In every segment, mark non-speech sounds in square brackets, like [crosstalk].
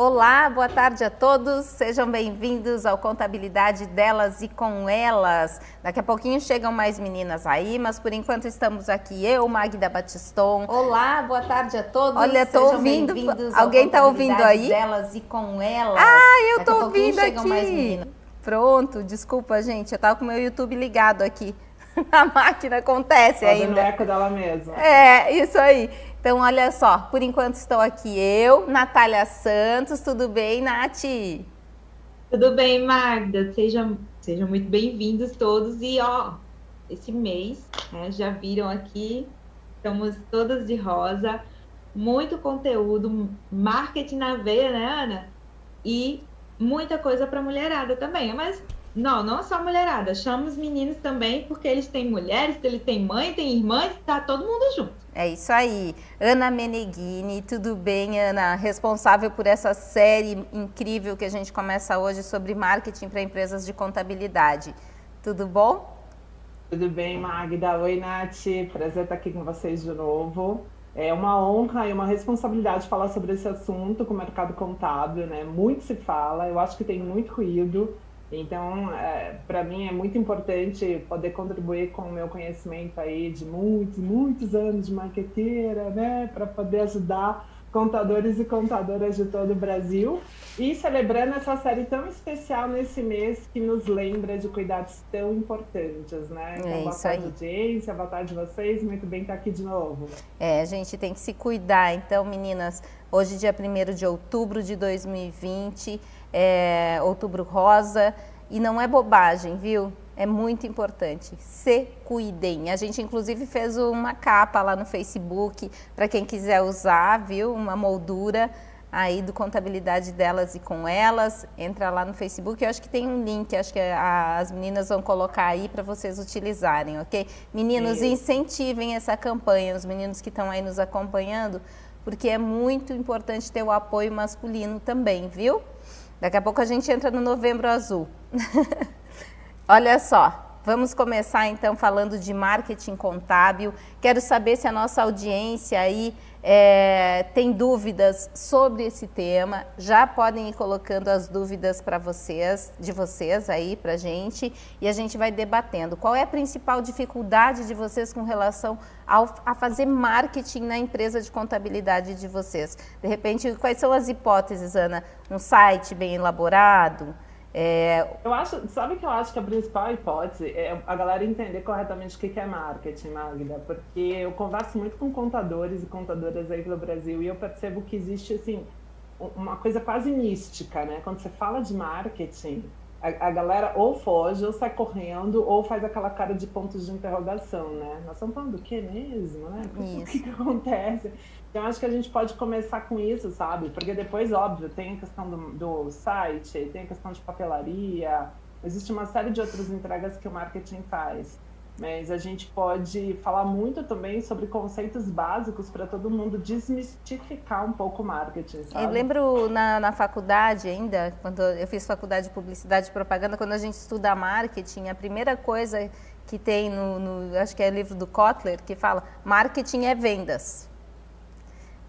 Olá, boa tarde a todos. Sejam bem-vindos ao Contabilidade delas e com elas. Daqui a pouquinho chegam mais meninas aí, mas por enquanto estamos aqui eu, Magda Batiston. Olá, boa tarde a todos. Olha, tô ouvindo. Alguém tá ouvindo aí? Delas e com elas. Ah, eu Daqui tô ouvindo aqui. Pronto, desculpa, gente. Eu tava com meu YouTube ligado aqui. [laughs] A máquina acontece Fazendo ainda. eco dela mesma. É, isso aí. Então, olha só, por enquanto estou aqui eu, Natália Santos, tudo bem, Nath? Tudo bem, Magda, sejam, sejam muito bem-vindos todos e ó, esse mês, né, já viram aqui, estamos todas de rosa, muito conteúdo, marketing na veia, né, Ana? E muita coisa para mulherada também, mas não, não só mulherada, chama os meninos também, porque eles têm mulheres, eles têm mãe, têm irmãs, tá todo mundo junto. É isso aí. Ana Meneghini, tudo bem, Ana? Responsável por essa série incrível que a gente começa hoje sobre marketing para empresas de contabilidade. Tudo bom? Tudo bem, Magda. Oi, Nath. Prazer estar aqui com vocês de novo. É uma honra e uma responsabilidade falar sobre esse assunto com o mercado contábil, né? Muito se fala, eu acho que tem muito ruído. Então, é, para mim é muito importante poder contribuir com o meu conhecimento aí de muitos, muitos anos de marqueteira, né, para poder ajudar contadores e contadoras de todo o Brasil e celebrando essa série tão especial nesse mês que nos lembra de cuidados tão importantes, né? Então, é boa tarde, aí. audiência, boa tarde vocês, muito bem estar aqui de novo. É, a gente tem que se cuidar, então, meninas, hoje dia 1 de outubro de 2020, é, Outubro Rosa. E não é bobagem, viu? É muito importante. Se cuidem. A gente, inclusive, fez uma capa lá no Facebook para quem quiser usar, viu? Uma moldura aí do contabilidade delas e com elas. Entra lá no Facebook. Eu acho que tem um link, acho que a, as meninas vão colocar aí para vocês utilizarem, ok? Meninos, Sim. incentivem essa campanha, os meninos que estão aí nos acompanhando, porque é muito importante ter o apoio masculino também, viu? Daqui a pouco a gente entra no Novembro Azul. [laughs] Olha só, Vamos começar então falando de marketing contábil. Quero saber se a nossa audiência aí é, tem dúvidas sobre esse tema. Já podem ir colocando as dúvidas para vocês, de vocês aí para gente, e a gente vai debatendo. Qual é a principal dificuldade de vocês com relação ao, a fazer marketing na empresa de contabilidade de vocês? De repente, quais são as hipóteses, Ana? Um site bem elaborado? É... Eu acho, sabe que eu acho que a principal hipótese é a galera entender corretamente o que é marketing, Magda, porque eu converso muito com contadores e contadoras aí pelo Brasil e eu percebo que existe assim uma coisa quase mística, né? Quando você fala de marketing, a, a, galera ou foge, ou sai correndo, ou faz aquela cara de pontos de interrogação, né? Nós estamos falando do que mesmo, né? O que, que acontece? Então, acho que a gente pode começar com isso, sabe? Porque depois, óbvio, tem a questão do, do site, tem a questão de papelaria, existe uma série de outras entregas que o marketing faz. Mas a gente pode falar muito também sobre conceitos básicos para todo mundo desmistificar um pouco o marketing. Sabe? Eu lembro na, na faculdade ainda, quando eu fiz faculdade de publicidade e propaganda, quando a gente estuda marketing, a primeira coisa que tem no, no acho que é livro do Kotler, que fala marketing é vendas.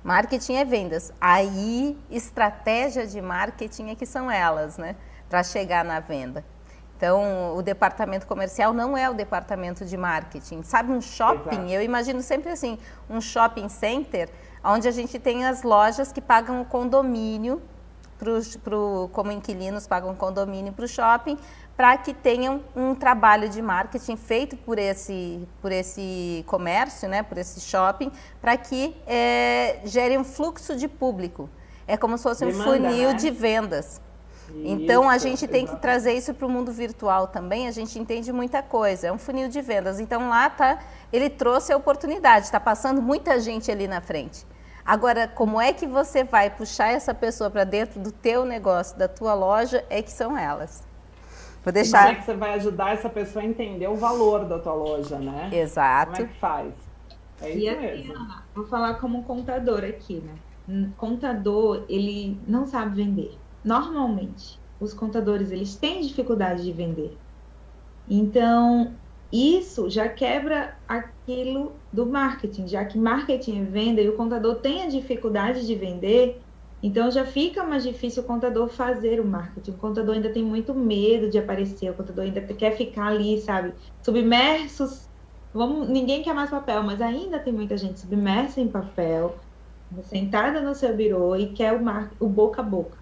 Marketing é vendas. Aí, estratégia de marketing é que são elas, né? Para chegar na venda. Então, o departamento comercial não é o departamento de marketing. Sabe, um shopping, Exato. eu imagino sempre assim, um shopping center, onde a gente tem as lojas que pagam o condomínio, pro, pro, como inquilinos pagam condomínio para o shopping, para que tenham um trabalho de marketing feito por esse, por esse comércio, né, por esse shopping, para que é, gere um fluxo de público. É como se fosse Demanda, um funil né? de vendas. Então a gente tem que trazer isso para o mundo virtual também. A gente entende muita coisa. É um funil de vendas. Então lá tá, ele trouxe a oportunidade. Está passando muita gente ali na frente. Agora, como é que você vai puxar essa pessoa para dentro do teu negócio, da tua loja? É que são elas. Vou deixar. Como é que você vai ajudar essa pessoa a entender o valor da tua loja, né? Exato. Como é que faz? É isso e mesmo. Vou falar como contador aqui, né? Contador, ele não sabe vender. Normalmente, os contadores, eles têm dificuldade de vender. Então, isso já quebra aquilo do marketing, já que marketing é venda e o contador tem a dificuldade de vender, Então já fica mais difícil o contador fazer o marketing. O contador ainda tem muito medo de aparecer, o contador ainda quer ficar ali, sabe, submersos. Vamos, ninguém quer mais papel, mas ainda tem muita gente submersa em papel, sentada no seu birô e quer o, mar, o boca a boca.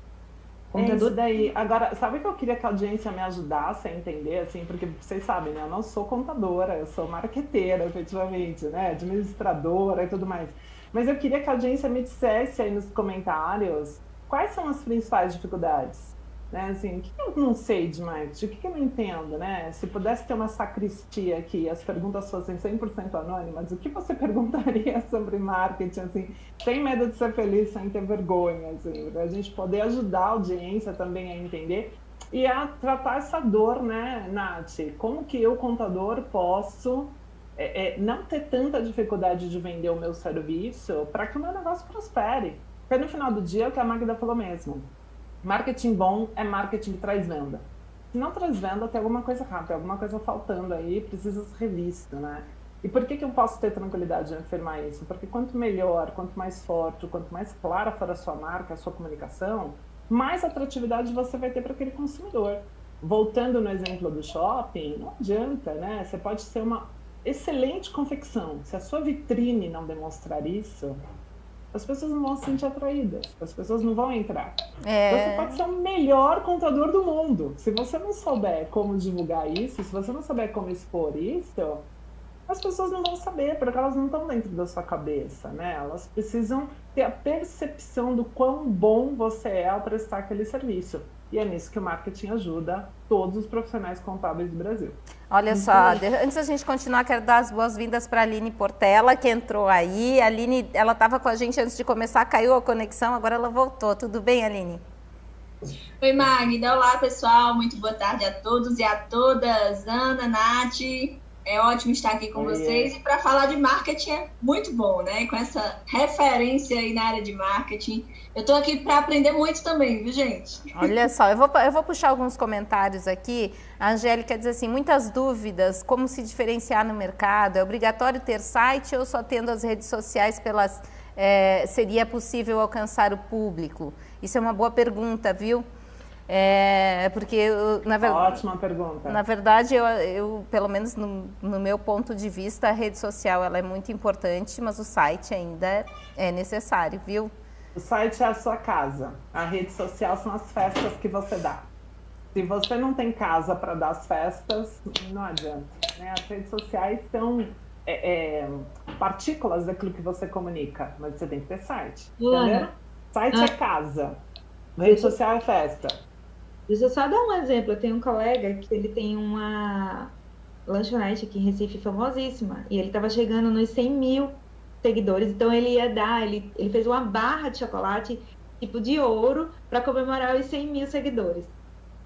Contador... É daí. Agora, sabe que eu queria que a audiência me ajudasse a entender, assim, porque vocês sabem, né? Eu não sou contadora, eu sou marqueteira, efetivamente, né? Administradora e tudo mais. Mas eu queria que a audiência me dissesse aí nos comentários quais são as principais dificuldades. Né? Assim, o que eu não sei de marketing? O que eu não entendo? Né? Se pudesse ter uma sacristia aqui as perguntas fossem 100% anônimas, o que você [laughs] perguntaria sobre marketing? Assim, sem medo de ser feliz, sem ter vergonha. Assim, para a gente poder ajudar a audiência também a entender e a tratar essa dor, né, Nath? Como que eu, contador, posso é, é, não ter tanta dificuldade de vender o meu serviço para que o meu negócio prospere. Porque no final do dia é o que a Magda falou mesmo. Marketing bom é marketing que traz venda. Se não traz venda, tem alguma coisa errada, tem alguma coisa faltando aí, precisa ser revisto, né? E por que, que eu posso ter tranquilidade de afirmar isso? Porque quanto melhor, quanto mais forte, quanto mais clara for a sua marca, a sua comunicação, mais atratividade você vai ter para aquele consumidor. Voltando no exemplo do shopping, não adianta, né? Você pode ser uma excelente confecção. Se a sua vitrine não demonstrar isso, as pessoas não vão se sentir atraídas, as pessoas não vão entrar. É... Você pode ser o melhor contador do mundo. Se você não souber como divulgar isso, se você não souber como expor isso, as pessoas não vão saber, porque elas não estão dentro da sua cabeça, né? Elas precisam ter a percepção do quão bom você é ao prestar aquele serviço. E é nisso que o marketing ajuda todos os profissionais contábeis do Brasil. Olha só, antes da gente continuar, quero dar as boas-vindas para a Aline Portela, que entrou aí. A Aline, ela estava com a gente antes de começar, caiu a conexão, agora ela voltou. Tudo bem, Aline? Oi, Magda. Olá, pessoal. Muito boa tarde a todos e a todas. Ana, Nath, é ótimo estar aqui com Oi, vocês. É. E para falar de marketing é muito bom, né? Com essa referência aí na área de marketing. Eu estou aqui para aprender muito também, viu, gente? Olha só, eu vou, eu vou puxar alguns comentários aqui. A Angélica diz assim: muitas dúvidas, como se diferenciar no mercado? É obrigatório ter site ou só tendo as redes sociais pelas. É, seria possível alcançar o público? Isso é uma boa pergunta, viu? É, porque, na verdade. Ótima pergunta. Na verdade, eu, eu pelo menos no, no, meu ponto de vista, a rede social ela é muito importante, mas o site ainda é necessário, viu? O site é a sua casa. A rede social são as festas que você dá. Se você não tem casa para dar as festas, não adianta. Né? As redes sociais são é, é, partículas daquilo que você comunica, mas você tem que ter site. Entendeu? Site é ah. casa. Rede social é festa. Deixa eu só dar um exemplo. Eu tenho um colega que ele tem uma lanchonete aqui em Recife famosíssima. E ele estava chegando nos 100 mil seguidores. Então ele ia dar, ele, ele fez uma barra de chocolate tipo de ouro para comemorar os 100 mil seguidores.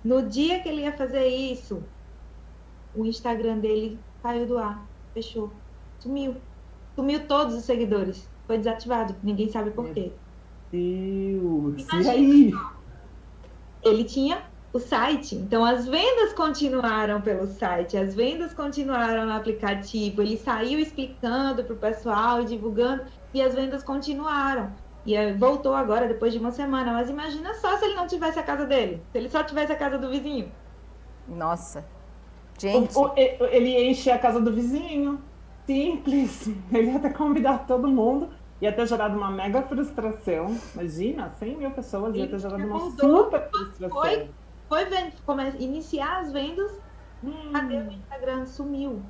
No dia que ele ia fazer isso, o Instagram dele caiu do ar, fechou, sumiu. Sumiu todos os seguidores. Foi desativado, ninguém sabe por quê. Deus! Imagina, e aí? Ele tinha o site. Então, as vendas continuaram pelo site, as vendas continuaram no aplicativo. Ele saiu explicando para o pessoal e divulgando, e as vendas continuaram. E voltou agora, depois de uma semana. Mas imagina só se ele não tivesse a casa dele, se ele só tivesse a casa do vizinho. Nossa. Gente. O, o, ele enche a casa do vizinho. Simples. [laughs] Ele ia ter convidado todo mundo ia ter gerado uma mega frustração. Imagina, 100 mil pessoas ia ter gerado uma super frustração. Foi foi vendo, iniciar as vendas, hum. cadê o Instagram? Sumiu.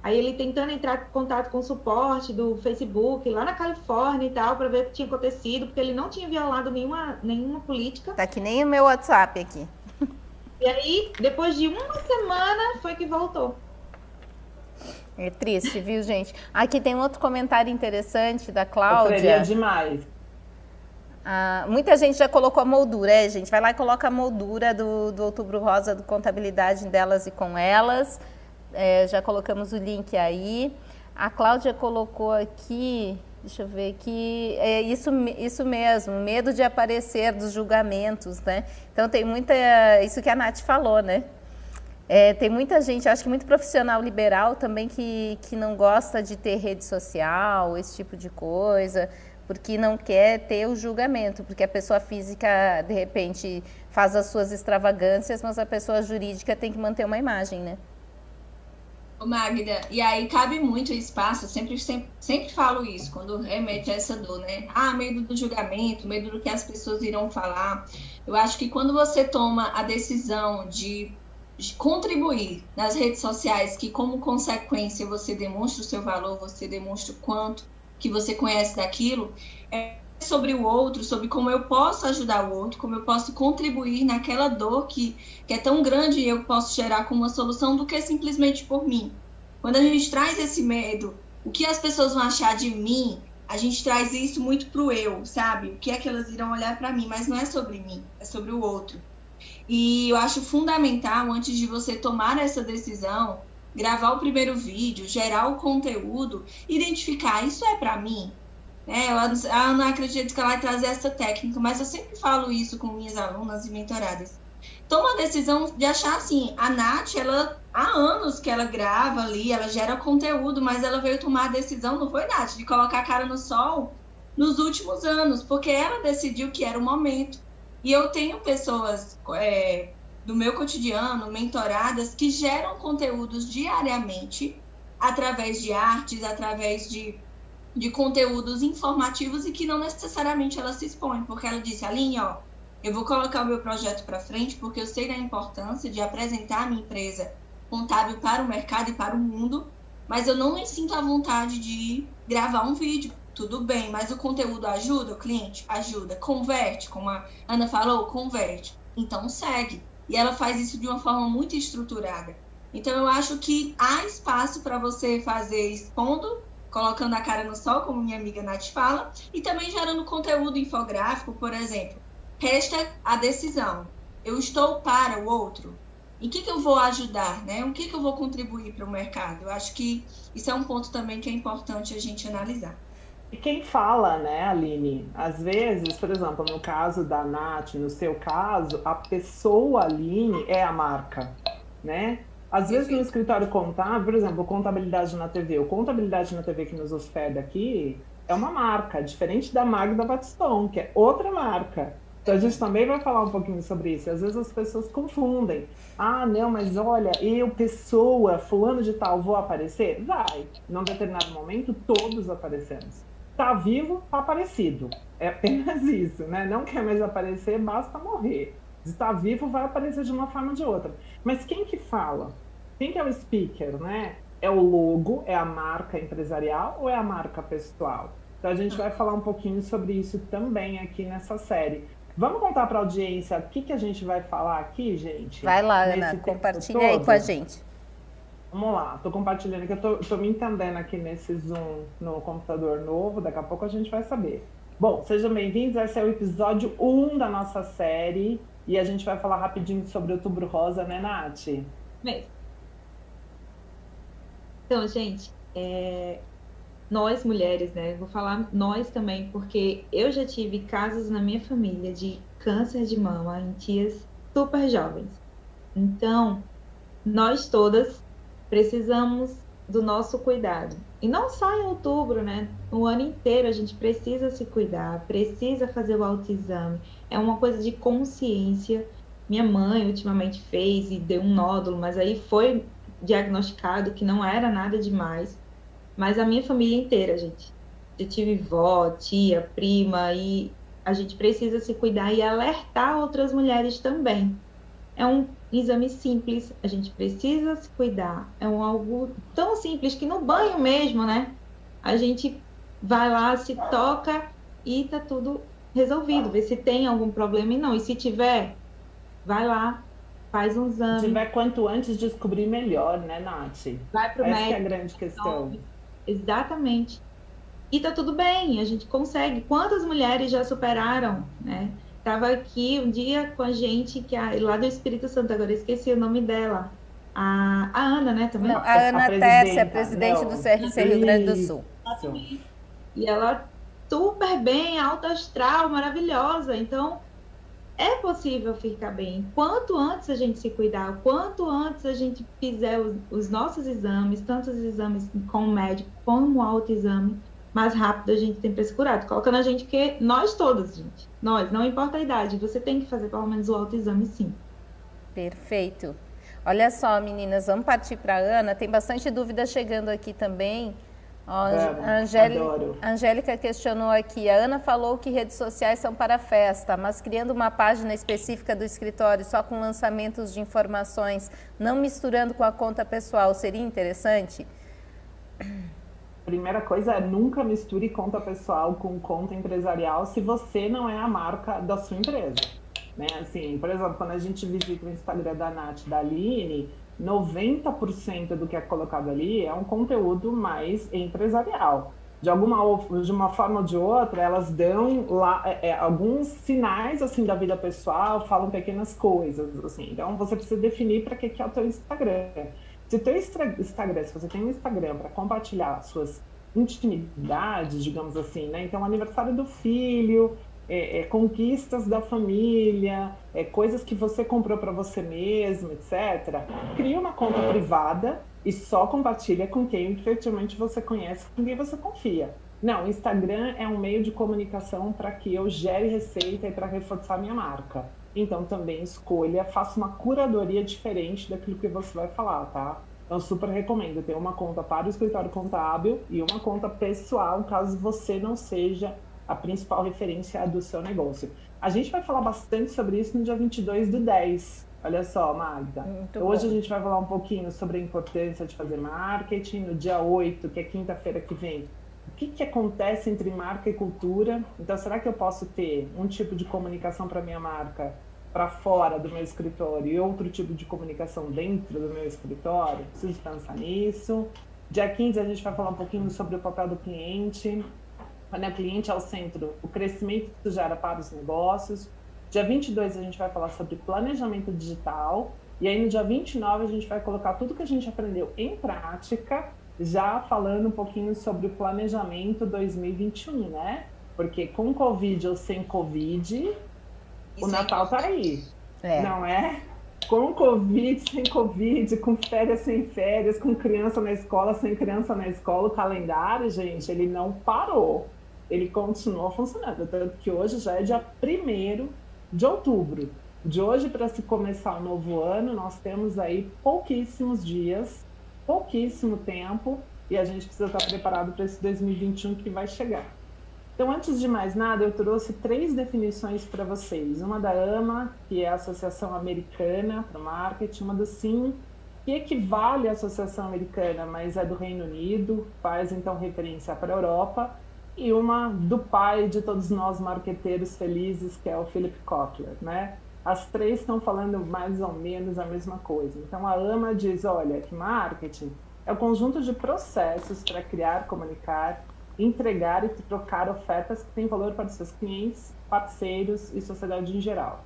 Aí ele tentando entrar em contato com o suporte do Facebook lá na Califórnia e tal, para ver o que tinha acontecido, porque ele não tinha violado nenhuma, nenhuma política. Tá que nem o meu WhatsApp aqui. E aí, depois de uma semana, foi que voltou. É triste, viu, gente? Aqui tem outro comentário interessante da Cláudia. Eu demais. Ah, muita gente já colocou a moldura, é, gente? Vai lá e coloca a moldura do, do Outubro Rosa do Contabilidade delas e com elas. É, já colocamos o link aí. A Cláudia colocou aqui, deixa eu ver aqui, é isso, isso mesmo, medo de aparecer dos julgamentos, né? Então tem muita, isso que a Nath falou, né? É, tem muita gente, acho que muito profissional liberal também que, que não gosta de ter rede social, esse tipo de coisa porque não quer ter o julgamento, porque a pessoa física, de repente, faz as suas extravagâncias, mas a pessoa jurídica tem que manter uma imagem, né? Magda, e aí cabe muito espaço, sempre, sempre, sempre falo isso, quando remete a essa dor, né? Ah, medo do julgamento, medo do que as pessoas irão falar. Eu acho que quando você toma a decisão de, de contribuir nas redes sociais, que como consequência você demonstra o seu valor, você demonstra o quanto que você conhece daquilo, é sobre o outro, sobre como eu posso ajudar o outro, como eu posso contribuir naquela dor que, que é tão grande e eu posso gerar como uma solução do que simplesmente por mim. Quando a gente traz esse medo, o que as pessoas vão achar de mim, a gente traz isso muito pro eu, sabe? O que é que elas irão olhar para mim, mas não é sobre mim, é sobre o outro. E eu acho fundamental, antes de você tomar essa decisão, gravar o primeiro vídeo, gerar o conteúdo, identificar isso é para mim, é, eu, não acredito que ela vai trazer essa técnica, mas eu sempre falo isso com minhas alunas e mentoradas. Toma a decisão de achar assim, a Nath, ela há anos que ela grava ali, ela gera conteúdo, mas ela veio tomar a decisão, não foi, Nath, de colocar a cara no sol nos últimos anos, porque ela decidiu que era o momento. E eu tenho pessoas é, do meu cotidiano, mentoradas, que geram conteúdos diariamente, através de artes, através de de conteúdos informativos e que não necessariamente ela se expõe, porque ela disse, Aline, ó, eu vou colocar o meu projeto para frente porque eu sei da importância de apresentar a minha empresa contábil para o mercado e para o mundo, mas eu não me sinto à vontade de gravar um vídeo. Tudo bem, mas o conteúdo ajuda o cliente? Ajuda. Converte, como a Ana falou, converte. Então segue. E ela faz isso de uma forma muito estruturada. Então eu acho que há espaço para você fazer expondo colocando a cara no sol, como minha amiga Nath fala, e também gerando conteúdo infográfico, por exemplo. Resta a decisão. Eu estou para o outro? Em que, que eu vou ajudar, né? O que, que eu vou contribuir para o mercado? Eu acho que isso é um ponto também que é importante a gente analisar. E quem fala, né, Aline? Às vezes, por exemplo, no caso da Nath, no seu caso, a pessoa Aline é a marca, né? Às vezes no escritório contábil, por exemplo, contabilidade na TV, o contabilidade na TV que nos hospeda aqui é uma marca, diferente da Magda Batistão, que é outra marca. Então a gente também vai falar um pouquinho sobre isso. Às vezes as pessoas confundem. Ah, não, mas olha, eu, pessoa, fulano de tal, vou aparecer? Vai. Num determinado momento, todos aparecemos. Tá vivo, tá aparecido. É apenas [laughs] isso, né? Não quer mais aparecer, basta morrer. Se tá vivo, vai aparecer de uma forma ou de outra. Mas quem que fala? Quem que é o speaker, né? É o logo, é a marca empresarial ou é a marca pessoal? Então a gente vai falar um pouquinho sobre isso também aqui nessa série. Vamos contar para a audiência o que, que a gente vai falar aqui, gente? Vai lá, Ana, compartilha todo? aí com a gente. Vamos lá, estou compartilhando que eu estou me entendendo aqui nesse Zoom no computador novo, daqui a pouco a gente vai saber. Bom, sejam bem-vindos, esse é o episódio 1 da nossa série e a gente vai falar rapidinho sobre Outubro Rosa, né, Nath? Mesmo. Então, gente, é, nós mulheres, né? Vou falar nós também, porque eu já tive casos na minha família de câncer de mama em tias super jovens. Então, nós todas precisamos do nosso cuidado. E não só em outubro, né? O ano inteiro a gente precisa se cuidar, precisa fazer o autoexame. É uma coisa de consciência. Minha mãe ultimamente fez e deu um nódulo, mas aí foi diagnosticado que não era nada demais, mas a minha família inteira, gente. Eu tive vó, tia, prima e a gente precisa se cuidar e alertar outras mulheres também. É um exame simples, a gente precisa se cuidar. É um algo tão simples que no banho mesmo, né? A gente vai lá, se toca e tá tudo resolvido. Vê se tem algum problema e não. E se tiver, vai lá, faz um exame. Se tiver quanto antes descobrir melhor, né, Nath? Vai pro Essa médico. é a grande questão. Exatamente. E tá tudo bem, a gente consegue. Quantas mulheres já superaram, né? Tava aqui um dia com a gente, que a, lá do Espírito Santo, agora esqueci o nome dela. A, a Ana, né, também? Não, a Ana Tércia, presidente não. do CRC Rio Grande do Sul. E ela super bem, alta astral, maravilhosa. Então, é possível ficar bem. Quanto antes a gente se cuidar, quanto antes a gente fizer os, os nossos exames, tanto os exames com o médico como o autoexame, mais rápido a gente tem para esse curado. Coloca na gente que nós todos, gente. Nós, não importa a idade, você tem que fazer pelo menos o autoexame sim. Perfeito. Olha só, meninas, vamos partir para a Ana. Tem bastante dúvida chegando aqui também. Ó, a Angélica, Angélica questionou aqui. A Ana falou que redes sociais são para festa, mas criando uma página específica do escritório só com lançamentos de informações, não misturando com a conta pessoal, seria interessante? Primeira coisa é nunca misture conta pessoal com conta empresarial se você não é a marca da sua empresa. Né? Assim, por exemplo, quando a gente visita o Instagram da Nath da Aline, 90% do que é colocado ali é um conteúdo mais empresarial. De alguma de uma forma ou de outra, elas dão lá é, é, alguns sinais assim da vida pessoal, falam pequenas coisas assim. Então você precisa definir para que que é o teu Instagram. Se o teu Instagram, se você tem um Instagram para compartilhar suas intimidades, digamos assim, né? Então aniversário do filho, é, é, conquistas da família, é, coisas que você comprou para você mesmo, etc. Cria uma conta privada e só compartilha com quem efetivamente você conhece, com quem você confia. Não, o Instagram é um meio de comunicação para que eu gere receita e para reforçar minha marca. Então também escolha, faça uma curadoria diferente daquilo que você vai falar, tá? Então super recomendo ter uma conta para o escritório contábil e uma conta pessoal, caso você não seja a principal referência do seu negócio. A gente vai falar bastante sobre isso no dia 22 do 10. Olha só, Magda. Muito Hoje bom. a gente vai falar um pouquinho sobre a importância de fazer marketing. No dia 8, que é quinta-feira que vem, o que, que acontece entre marca e cultura? Então, será que eu posso ter um tipo de comunicação para minha marca para fora do meu escritório e outro tipo de comunicação dentro do meu escritório? Preciso pensar nisso. Dia 15 a gente vai falar um pouquinho sobre o papel do cliente, né, cliente ao centro, o crescimento que gera para os negócios. Dia 22 a gente vai falar sobre planejamento digital. E aí no dia 29 a gente vai colocar tudo que a gente aprendeu em prática, já falando um pouquinho sobre o planejamento 2021, né? Porque com Covid ou sem Covid, o Natal tá aí. É. Não é? Com Covid, sem Covid, com férias sem férias, com criança na escola, sem criança na escola, o calendário, gente, ele não parou ele continua funcionando. Tanto que hoje já é dia 1 de outubro. De hoje para se começar o novo ano, nós temos aí pouquíssimos dias, pouquíssimo tempo, e a gente precisa estar preparado para esse 2021 que vai chegar. Então, antes de mais nada, eu trouxe três definições para vocês. Uma da AMA, que é a Associação Americana para Marketing, uma do SIM, que equivale à Associação Americana, mas é do Reino Unido, faz então referência para a Europa, e uma do pai de todos nós marqueteiros felizes, que é o Philip Kotler, né? As três estão falando mais ou menos a mesma coisa. Então a AMA diz, olha, que marketing é o conjunto de processos para criar, comunicar, entregar e trocar ofertas que têm valor para seus clientes, parceiros e sociedade em geral.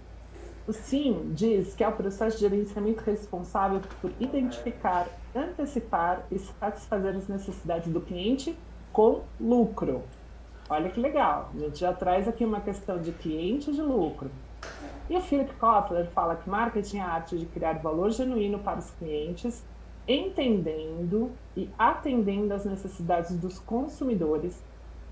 O SIM diz que é o processo de gerenciamento responsável por identificar, antecipar e satisfazer as necessidades do cliente com lucro. Olha que legal, a gente já traz aqui uma questão de cliente e de lucro. E o Philip Kotler fala que marketing é a arte de criar valor genuíno para os clientes, entendendo e atendendo às necessidades dos consumidores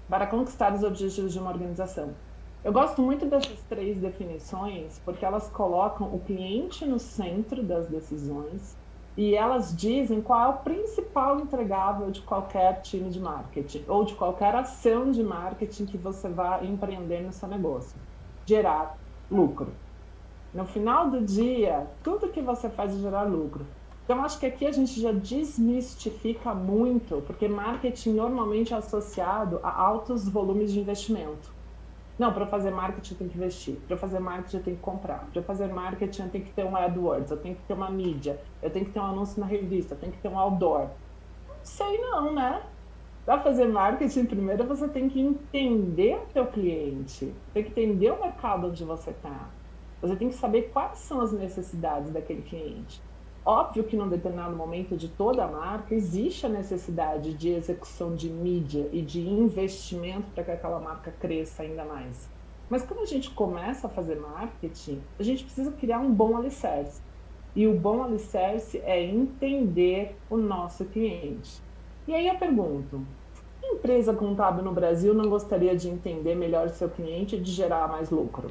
para conquistar os objetivos de uma organização. Eu gosto muito dessas três definições porque elas colocam o cliente no centro das decisões e elas dizem qual é o principal entregável de qualquer time de marketing ou de qualquer ação de marketing que você vá empreender no seu negócio: gerar lucro. No final do dia, tudo que você faz é gerar lucro. Então, acho que aqui a gente já desmistifica muito, porque marketing normalmente é associado a altos volumes de investimento. Não, para fazer marketing eu tenho que investir. Para fazer marketing eu tenho que comprar. Para fazer marketing eu tenho que ter um AdWords, eu tenho que ter uma mídia, eu tenho que ter um anúncio na revista, eu tenho que ter um outdoor. Não sei não, né? Para fazer marketing, primeiro você tem que entender o teu cliente, tem que entender o mercado onde você está. Você tem que saber quais são as necessidades daquele cliente. Óbvio que num determinado momento de toda a marca existe a necessidade de execução de mídia e de investimento para que aquela marca cresça ainda mais. Mas quando a gente começa a fazer marketing, a gente precisa criar um bom alicerce. E o bom alicerce é entender o nosso cliente. E aí eu pergunto: empresa contábil no Brasil não gostaria de entender melhor seu cliente e de gerar mais lucro?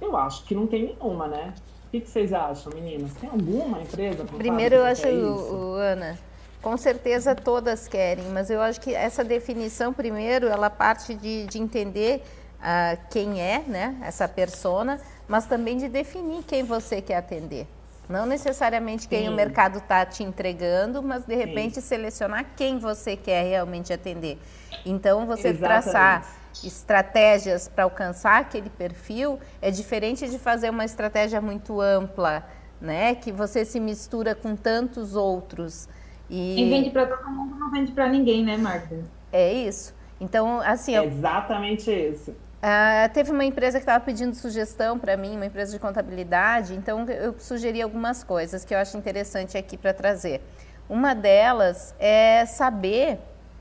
Eu acho que não tem nenhuma, né? O que, vocês acham, meninas? Tem alguma empresa contábil Primeiro, eu acho, o, Ana, com certeza todas querem, mas eu acho que essa definição, primeiro, ela parte de, de entender uh, quem é né, essa persona, mas também de definir quem você quer atender. Não necessariamente quem Sim. o mercado está te entregando, mas de repente Sim. selecionar quem você quer realmente atender. Então, você Exatamente. traçar estratégias para alcançar aquele perfil é diferente de fazer uma estratégia muito ampla, né? Que você se mistura com tantos outros. E vende para todo mundo não vende para ninguém, né, Marta? É isso. Então, assim. É exatamente isso. Uh, teve uma empresa que estava pedindo sugestão para mim, uma empresa de contabilidade, então eu sugeri algumas coisas que eu acho interessante aqui para trazer. Uma delas é saber,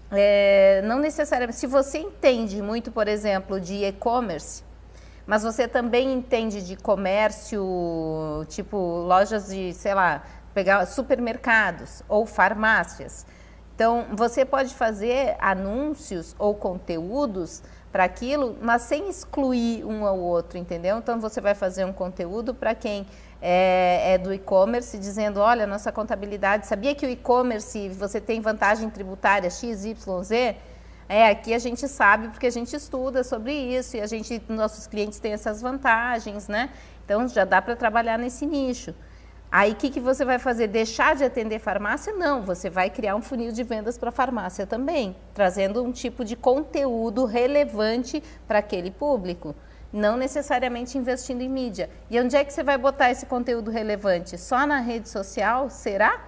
é, não necessariamente, se você entende muito, por exemplo, de e-commerce, mas você também entende de comércio, tipo lojas de, sei lá, pegar supermercados ou farmácias. Então, você pode fazer anúncios ou conteúdos para aquilo, mas sem excluir um ao outro, entendeu? Então você vai fazer um conteúdo para quem é, é do e-commerce, dizendo, olha, nossa contabilidade, sabia que o e-commerce você tem vantagem tributária X, Y, Z? É, aqui a gente sabe porque a gente estuda sobre isso e a gente, nossos clientes têm essas vantagens, né? Então já dá para trabalhar nesse nicho. Aí o que, que você vai fazer? Deixar de atender farmácia? Não, você vai criar um funil de vendas para farmácia também, trazendo um tipo de conteúdo relevante para aquele público. Não necessariamente investindo em mídia. E onde é que você vai botar esse conteúdo relevante? Só na rede social? Será?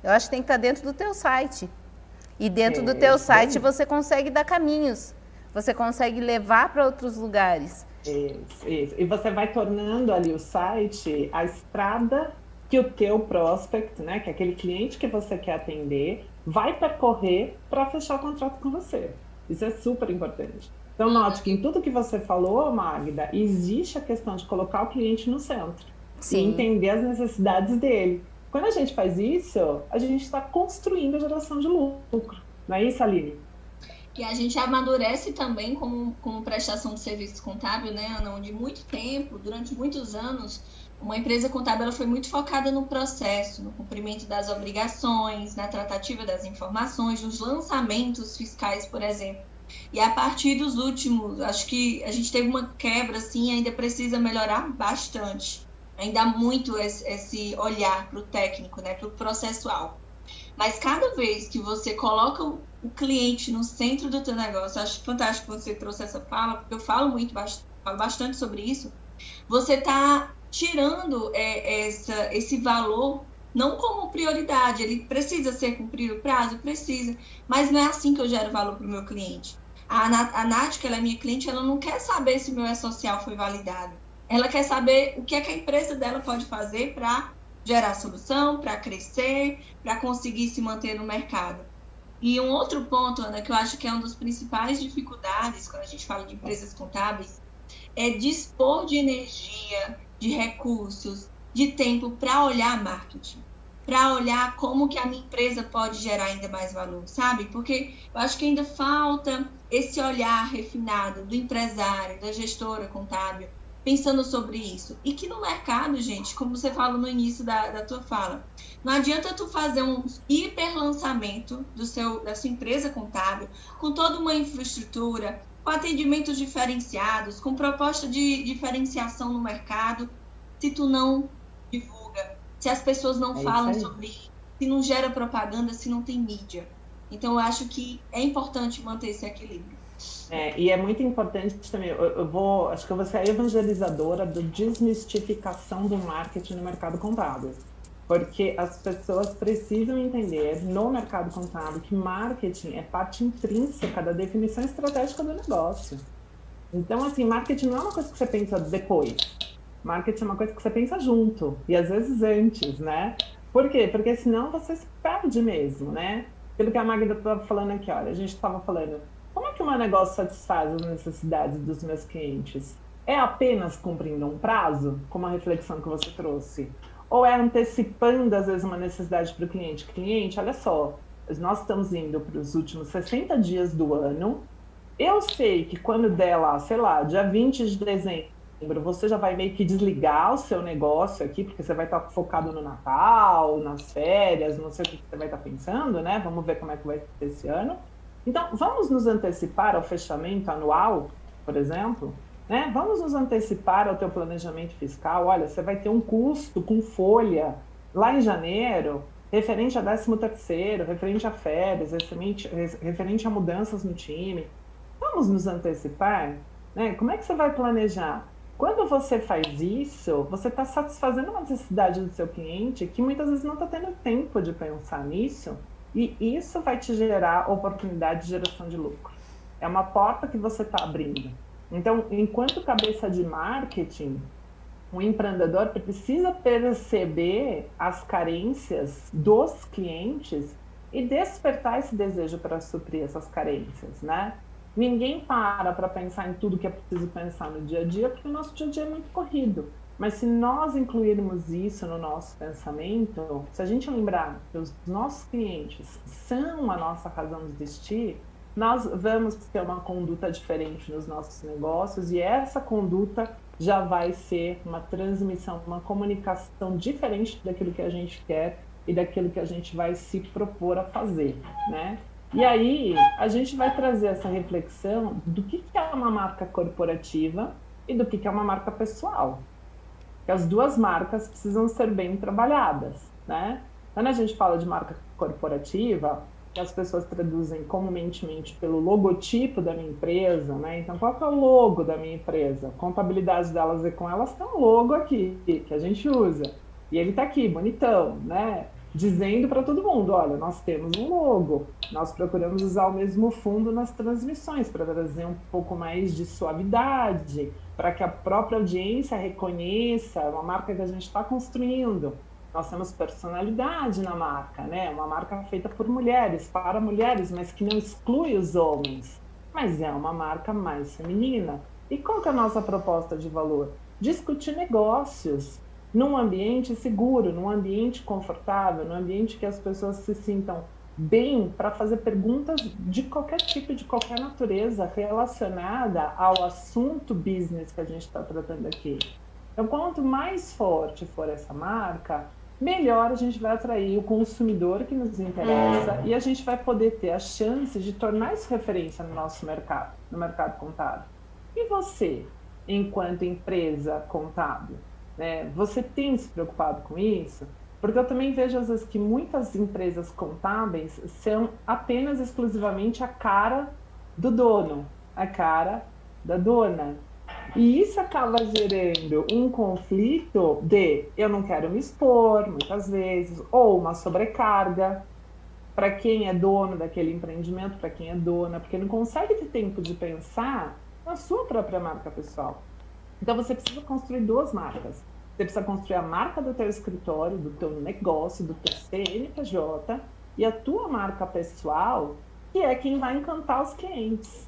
Eu acho que tem que estar dentro do teu site. E dentro do teu site você consegue dar caminhos. Você consegue levar para outros lugares. Isso, isso. E você vai tornando ali o site a estrada que o teu prospect, né, que é aquele cliente que você quer atender, vai percorrer para fechar o contrato com você. Isso é super importante. Então, note que em tudo que você falou, Magda, existe a questão de colocar o cliente no centro Sim. e entender as necessidades dele. Quando a gente faz isso, a gente está construindo a geração de lucro. Não é isso, Aline? E a gente amadurece também como, como prestação de serviço contábil, né, Ana? Onde muito tempo, durante muitos anos, uma empresa contábil foi muito focada no processo, no cumprimento das obrigações, na tratativa das informações, nos lançamentos fiscais, por exemplo. E a partir dos últimos, acho que a gente teve uma quebra, assim, ainda precisa melhorar bastante. Ainda há muito esse, olhar para o técnico, né, para o processual. Mas cada vez que você coloca o cliente no centro do teu negócio, acho fantástico que você trouxe essa fala, porque eu falo muito, falo bastante sobre isso. Você está tirando é, essa, esse valor não como prioridade. Ele precisa ser cumprido o prazo? Precisa. Mas não é assim que eu gero valor para o meu cliente. A, a Nath, que ela é minha cliente, ela não quer saber se meu E-Social foi validado. Ela quer saber o que é que a empresa dela pode fazer para gerar solução, para crescer, para conseguir se manter no mercado. E um outro ponto, Ana, que eu acho que é uma das principais dificuldades quando a gente fala de empresas contábeis, é dispor de energia, de recursos, de tempo para olhar marketing, para olhar como que a minha empresa pode gerar ainda mais valor, sabe? Porque eu acho que ainda falta esse olhar refinado do empresário, da gestora contábil, pensando sobre isso. E que no mercado, gente, como você falou no início da, da tua fala, não adianta tu fazer um hiper lançamento do seu, da sua empresa contábil, com toda uma infraestrutura, com atendimentos diferenciados, com proposta de diferenciação no mercado, se tu não divulga, se as pessoas não é falam sobre isso, se não gera propaganda, se não tem mídia. Então, eu acho que é importante manter esse equilíbrio. É, e é muito importante também, eu, eu, vou, acho que eu vou ser a evangelizadora da desmistificação do marketing no mercado contábil. Porque as pessoas precisam entender no mercado contábil que marketing é parte intrínseca da definição estratégica do negócio. Então, assim, marketing não é uma coisa que você pensa depois. Marketing é uma coisa que você pensa junto, e às vezes antes, né? Por quê? Porque senão você se perde mesmo, né? Pelo que a Magda estava falando aqui, olha, a gente estava falando, como é que o meu negócio satisfaz as necessidades dos meus clientes? É apenas cumprindo um prazo, como a reflexão que você trouxe? Ou é antecipando, às vezes, uma necessidade para o cliente? Cliente, olha só, nós estamos indo para os últimos 60 dias do ano. Eu sei que quando der lá, sei lá, dia 20 de dezembro, você já vai meio que desligar o seu negócio aqui, porque você vai estar focado no Natal, nas férias, não sei o que você vai estar pensando, né? Vamos ver como é que vai ser esse ano. Então, vamos nos antecipar ao fechamento anual, por exemplo, né? Vamos nos antecipar ao teu planejamento fiscal. Olha, você vai ter um custo com folha lá em janeiro, referente a 13 terceiro, referente a férias, referente, referente a mudanças no time. Vamos nos antecipar? Né? Como é que você vai planejar? Quando você faz isso, você está satisfazendo uma necessidade do seu cliente que muitas vezes não está tendo tempo de pensar nisso, e isso vai te gerar oportunidade de geração de lucro. É uma porta que você está abrindo. Então, enquanto cabeça de marketing, o empreendedor precisa perceber as carências dos clientes e despertar esse desejo para suprir essas carências, né? Ninguém para para pensar em tudo que é preciso pensar no dia a dia, porque o nosso dia a dia é muito corrido. Mas se nós incluirmos isso no nosso pensamento, se a gente lembrar que os nossos clientes são a nossa razão de existir, nós vamos ter uma conduta diferente nos nossos negócios e essa conduta já vai ser uma transmissão, uma comunicação diferente daquilo que a gente quer e daquilo que a gente vai se propor a fazer, né? E aí a gente vai trazer essa reflexão do que, é uma marca corporativa e do que, é uma marca pessoal. Que as duas marcas precisam ser bem trabalhadas, né? Quando a gente fala de marca corporativa, as pessoas traduzem comumente pelo logotipo da minha empresa, né? Então, qual que é o logo da minha empresa? Contabilidade delas e com elas tem um logo aqui que a gente usa. E ele está aqui, bonitão, né? dizendo para todo mundo: olha, nós temos um logo, nós procuramos usar o mesmo fundo nas transmissões para trazer um pouco mais de suavidade, para que a própria audiência reconheça uma marca que a gente está construindo. Nós temos personalidade na marca, né? Uma marca feita por mulheres, para mulheres, mas que não exclui os homens. Mas é uma marca mais feminina. E qual que é a nossa proposta de valor? Discutir negócios, num ambiente seguro, num ambiente confortável, num ambiente que as pessoas se sintam bem para fazer perguntas de qualquer tipo, de qualquer natureza relacionada ao assunto business que a gente está tratando aqui. Então, quanto mais forte for essa marca, melhor a gente vai atrair o consumidor que nos interessa e a gente vai poder ter a chance de tornar isso referência no nosso mercado, no mercado contábil. E você, enquanto empresa contábil? Né? Você tem se preocupado com isso? Porque eu também vejo às vezes que muitas empresas contábeis são apenas exclusivamente a cara do dono, a cara da dona. E isso acaba gerando um conflito de eu não quero me expor, muitas vezes, ou uma sobrecarga para quem é dono daquele empreendimento, para quem é dona, porque não consegue ter tempo de pensar na sua própria marca pessoal. Então você precisa construir duas marcas. Você precisa construir a marca do teu escritório, do teu negócio, do teu CNPJ e a tua marca pessoal, que é quem vai encantar os clientes.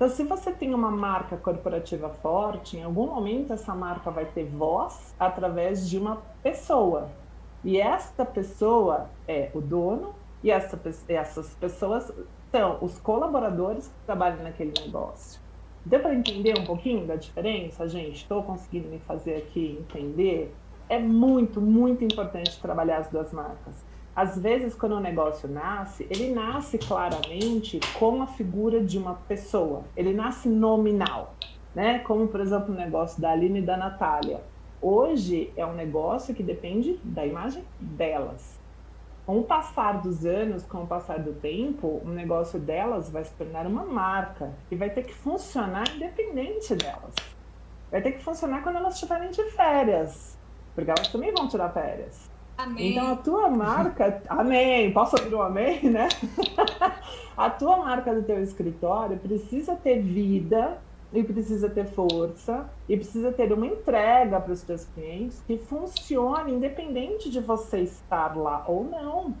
Então, se você tem uma marca corporativa forte, em algum momento essa marca vai ter voz através de uma pessoa. E esta pessoa é o dono e essa, essas pessoas são os colaboradores que trabalham naquele negócio. Deu para entender um pouquinho da diferença, gente? Estou conseguindo me fazer aqui entender? É muito, muito importante trabalhar as duas marcas. Às vezes, quando o negócio nasce, ele nasce claramente com a figura de uma pessoa. Ele nasce nominal, né? Como, por exemplo, o negócio da Aline e da Natália. Hoje é um negócio que depende da imagem delas com o passar dos anos, com o passar do tempo, o negócio delas vai se tornar uma marca e vai ter que funcionar independente delas. Vai ter que funcionar quando elas estiverem de férias, porque elas também vão tirar férias. Amém. Então a tua marca, amém, posso ouvir um amém, né? [laughs] a tua marca do teu escritório precisa ter vida e precisa ter força e precisa ter uma entrega para os seus clientes que funcione independente de você estar lá ou não.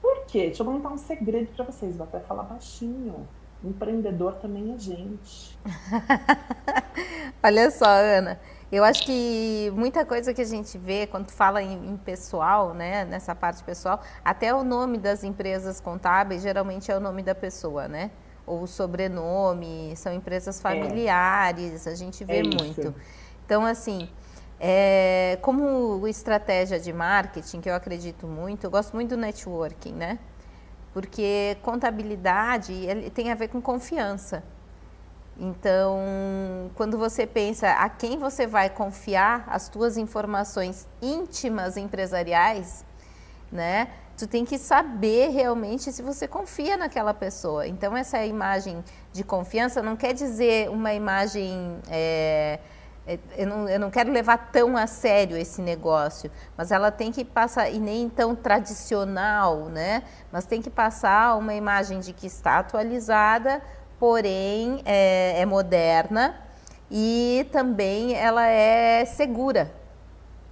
Por quê? Deixa eu contar um segredo para vocês, vou até falar baixinho. Empreendedor também é gente. [laughs] Olha só, Ana, Eu acho que muita coisa que a gente vê quando fala em, em, pessoal, né, nessa parte pessoal, até o nome das empresas contábeis geralmente é o nome da pessoa, né? Ou o sobrenome, são empresas é. familiares, é. a gente vê é muito. Então, assim, é, como estratégia de marketing, que eu acredito muito, eu gosto muito do networking, né? Porque contabilidade tem a ver com confiança. Então, quando você pensa a quem você vai confiar as tuas informações íntimas empresariais, né? Tu tem que saber realmente se você confia naquela pessoa. Então, essa imagem de confiança não quer dizer uma imagem é, é, eu não, eu não quero levar tão a sério esse negócio, mas ela tem que passar, e nem tão tradicional, né? Mas tem que passar uma imagem de que está atualizada, porém é, é moderna e também ela é segura,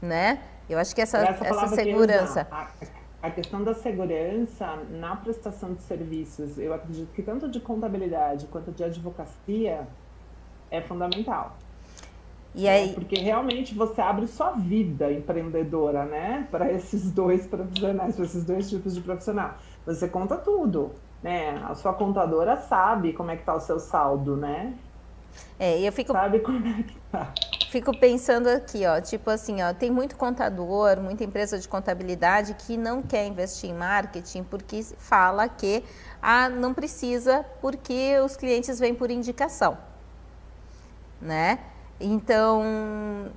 né? Eu acho que essa, essa, essa segurança. A, a questão da segurança na prestação de serviços, eu acredito que tanto de contabilidade quanto de advocacia é fundamental. E né? aí... Porque realmente você abre sua vida empreendedora, né? Para esses dois profissionais, para esses dois tipos de profissional. Você conta tudo, né? A sua contadora sabe como é que tá o seu saldo, né? É, eu fico... Sabe como é que tá. Fico pensando aqui, ó, tipo assim, ó, tem muito contador, muita empresa de contabilidade que não quer investir em marketing porque fala que ah, não precisa porque os clientes vêm por indicação, né? Então,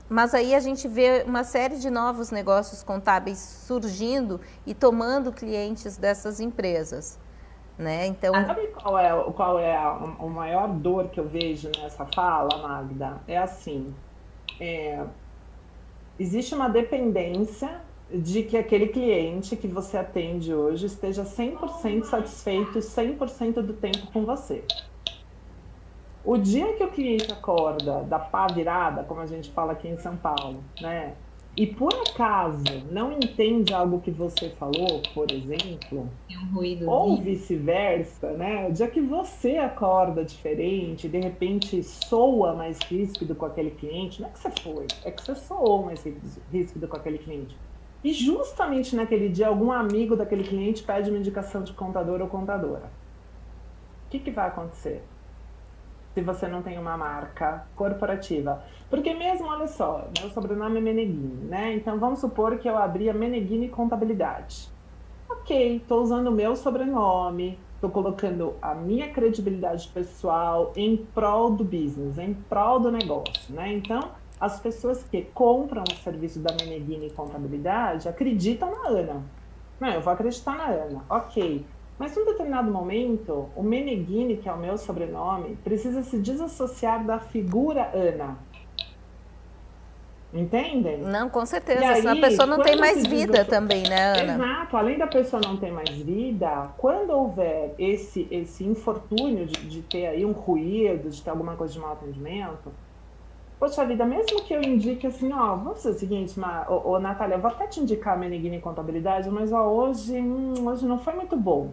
mas aí a gente vê uma série de novos negócios contábeis surgindo e tomando clientes dessas empresas. Né? Então, ah, sabe qual é, qual é a, a, maior dor que eu vejo nessa fala, Magda? É assim: é, existe uma dependência de que aquele cliente que você atende hoje esteja 100% satisfeito 100% do tempo com você. O dia que o cliente acorda da pá virada, como a gente fala aqui em São Paulo, né? E por acaso não entende algo que você falou, por exemplo, um ou vice-versa, né? O dia que você acorda diferente, de repente soa mais ríspido com aquele cliente, não é que você foi, é que você soou mais ríspido com aquele cliente. E justamente naquele dia, algum amigo daquele cliente pede uma indicação de contador ou contadora. O que, que vai acontecer? Se você não tem uma marca corporativa. Porque mesmo, olha só, meu sobrenome é Meneghini, né? Então vamos supor que eu abri a Meneghini Contabilidade. Ok, estou usando o meu sobrenome, estou colocando a minha credibilidade pessoal em prol do business, em prol do negócio, né? Então, as pessoas que compram o serviço da Meneghini Contabilidade acreditam na Ana. Não, eu vou acreditar na Ana. Ok, mas em um determinado momento, o Meneghini, que é o meu sobrenome, precisa se desassociar da figura Ana. Entendem? Não, com certeza. Aí, a pessoa não tem mais vida também, né, Ana? Exato. Além da pessoa não ter mais vida, quando houver esse, esse infortúnio de, de ter aí um ruído, de ter alguma coisa de mau atendimento, Poxa vida, mesmo que eu indique assim, ó, vamos fazer o seguinte, Ma, ô, ô, Natália, vou até te indicar a Meneghini Contabilidade, mas ó, hoje, hum, hoje não foi muito bom.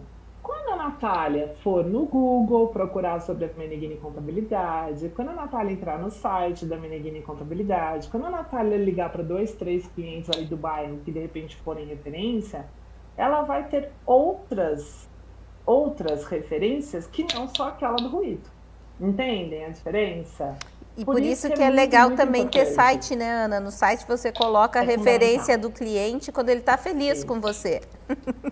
Natália for no Google procurar sobre a Meneghini Contabilidade, quando a Natália entrar no site da Meneghini Contabilidade, quando a Natália ligar para dois, três clientes ali do bairro que de repente forem referência, ela vai ter outras outras referências que não só aquela do ruído. Entendem a diferença? E por, por isso, isso, que é, é legal muito também importante. ter site, né, Ana? No site você coloca é a referência do cliente quando ele está feliz com você.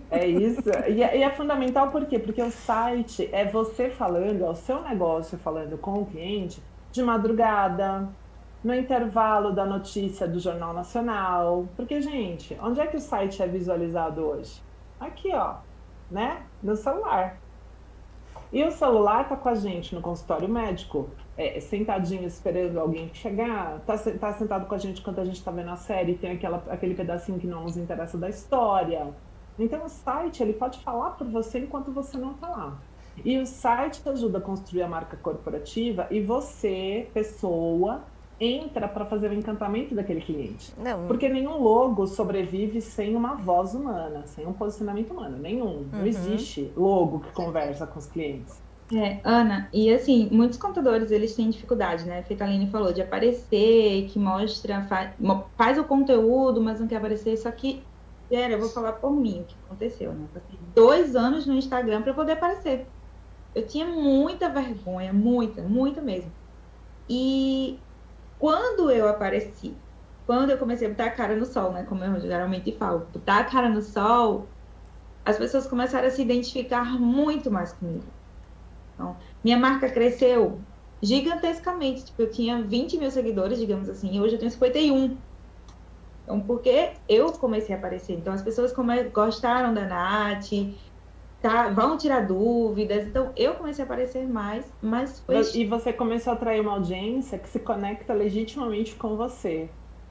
É isso. E é, e é, fundamental por quê? Porque o site é você falando, é o seu negócio falando com o cliente de madrugada, no intervalo da notícia do Jornal Nacional. Porque, gente, onde é que o site é visualizado hoje? Aqui, ó, né? No celular. E o celular tá com a gente no consultório médico é, sentadinho esperando alguém chegar, tá, tá sentado com a gente quando a gente tá vendo a série, tem aquela, aquele pedacinho que não nos interessa da história. Então o site ele pode falar por você enquanto você não tá lá. E o site ajuda a construir a marca corporativa e você, pessoa, entra para fazer o encantamento daquele cliente. Não. Porque nenhum logo sobrevive sem uma voz humana, sem um posicionamento humano. Nenhum. Uhum. Não existe logo que conversa com os clientes. É, Ana, e assim, muitos contadores, eles têm dificuldade, né? Feita a Aline falou, de aparecer, que mostra, faz, faz o conteúdo, mas não quer aparecer, só que, era, eu vou falar por mim o que aconteceu, né? Passei dois anos no Instagram para poder aparecer. Eu tinha muita vergonha, muita, muita mesmo. E quando eu apareci, quando eu comecei a botar a cara no sol, né? Como eu geralmente falo, botar a cara no sol, as pessoas começaram a se identificar muito mais comigo. Então, minha marca cresceu gigantescamente. Tipo, eu tinha 20 mil seguidores, digamos assim, e hoje eu tenho 51. Então, porque eu comecei a aparecer. Então, as pessoas come... gostaram da Nath, tá? vão tirar dúvidas. Então, eu comecei a aparecer mais, mas foi... E você começou a atrair uma audiência que se conecta legitimamente com você.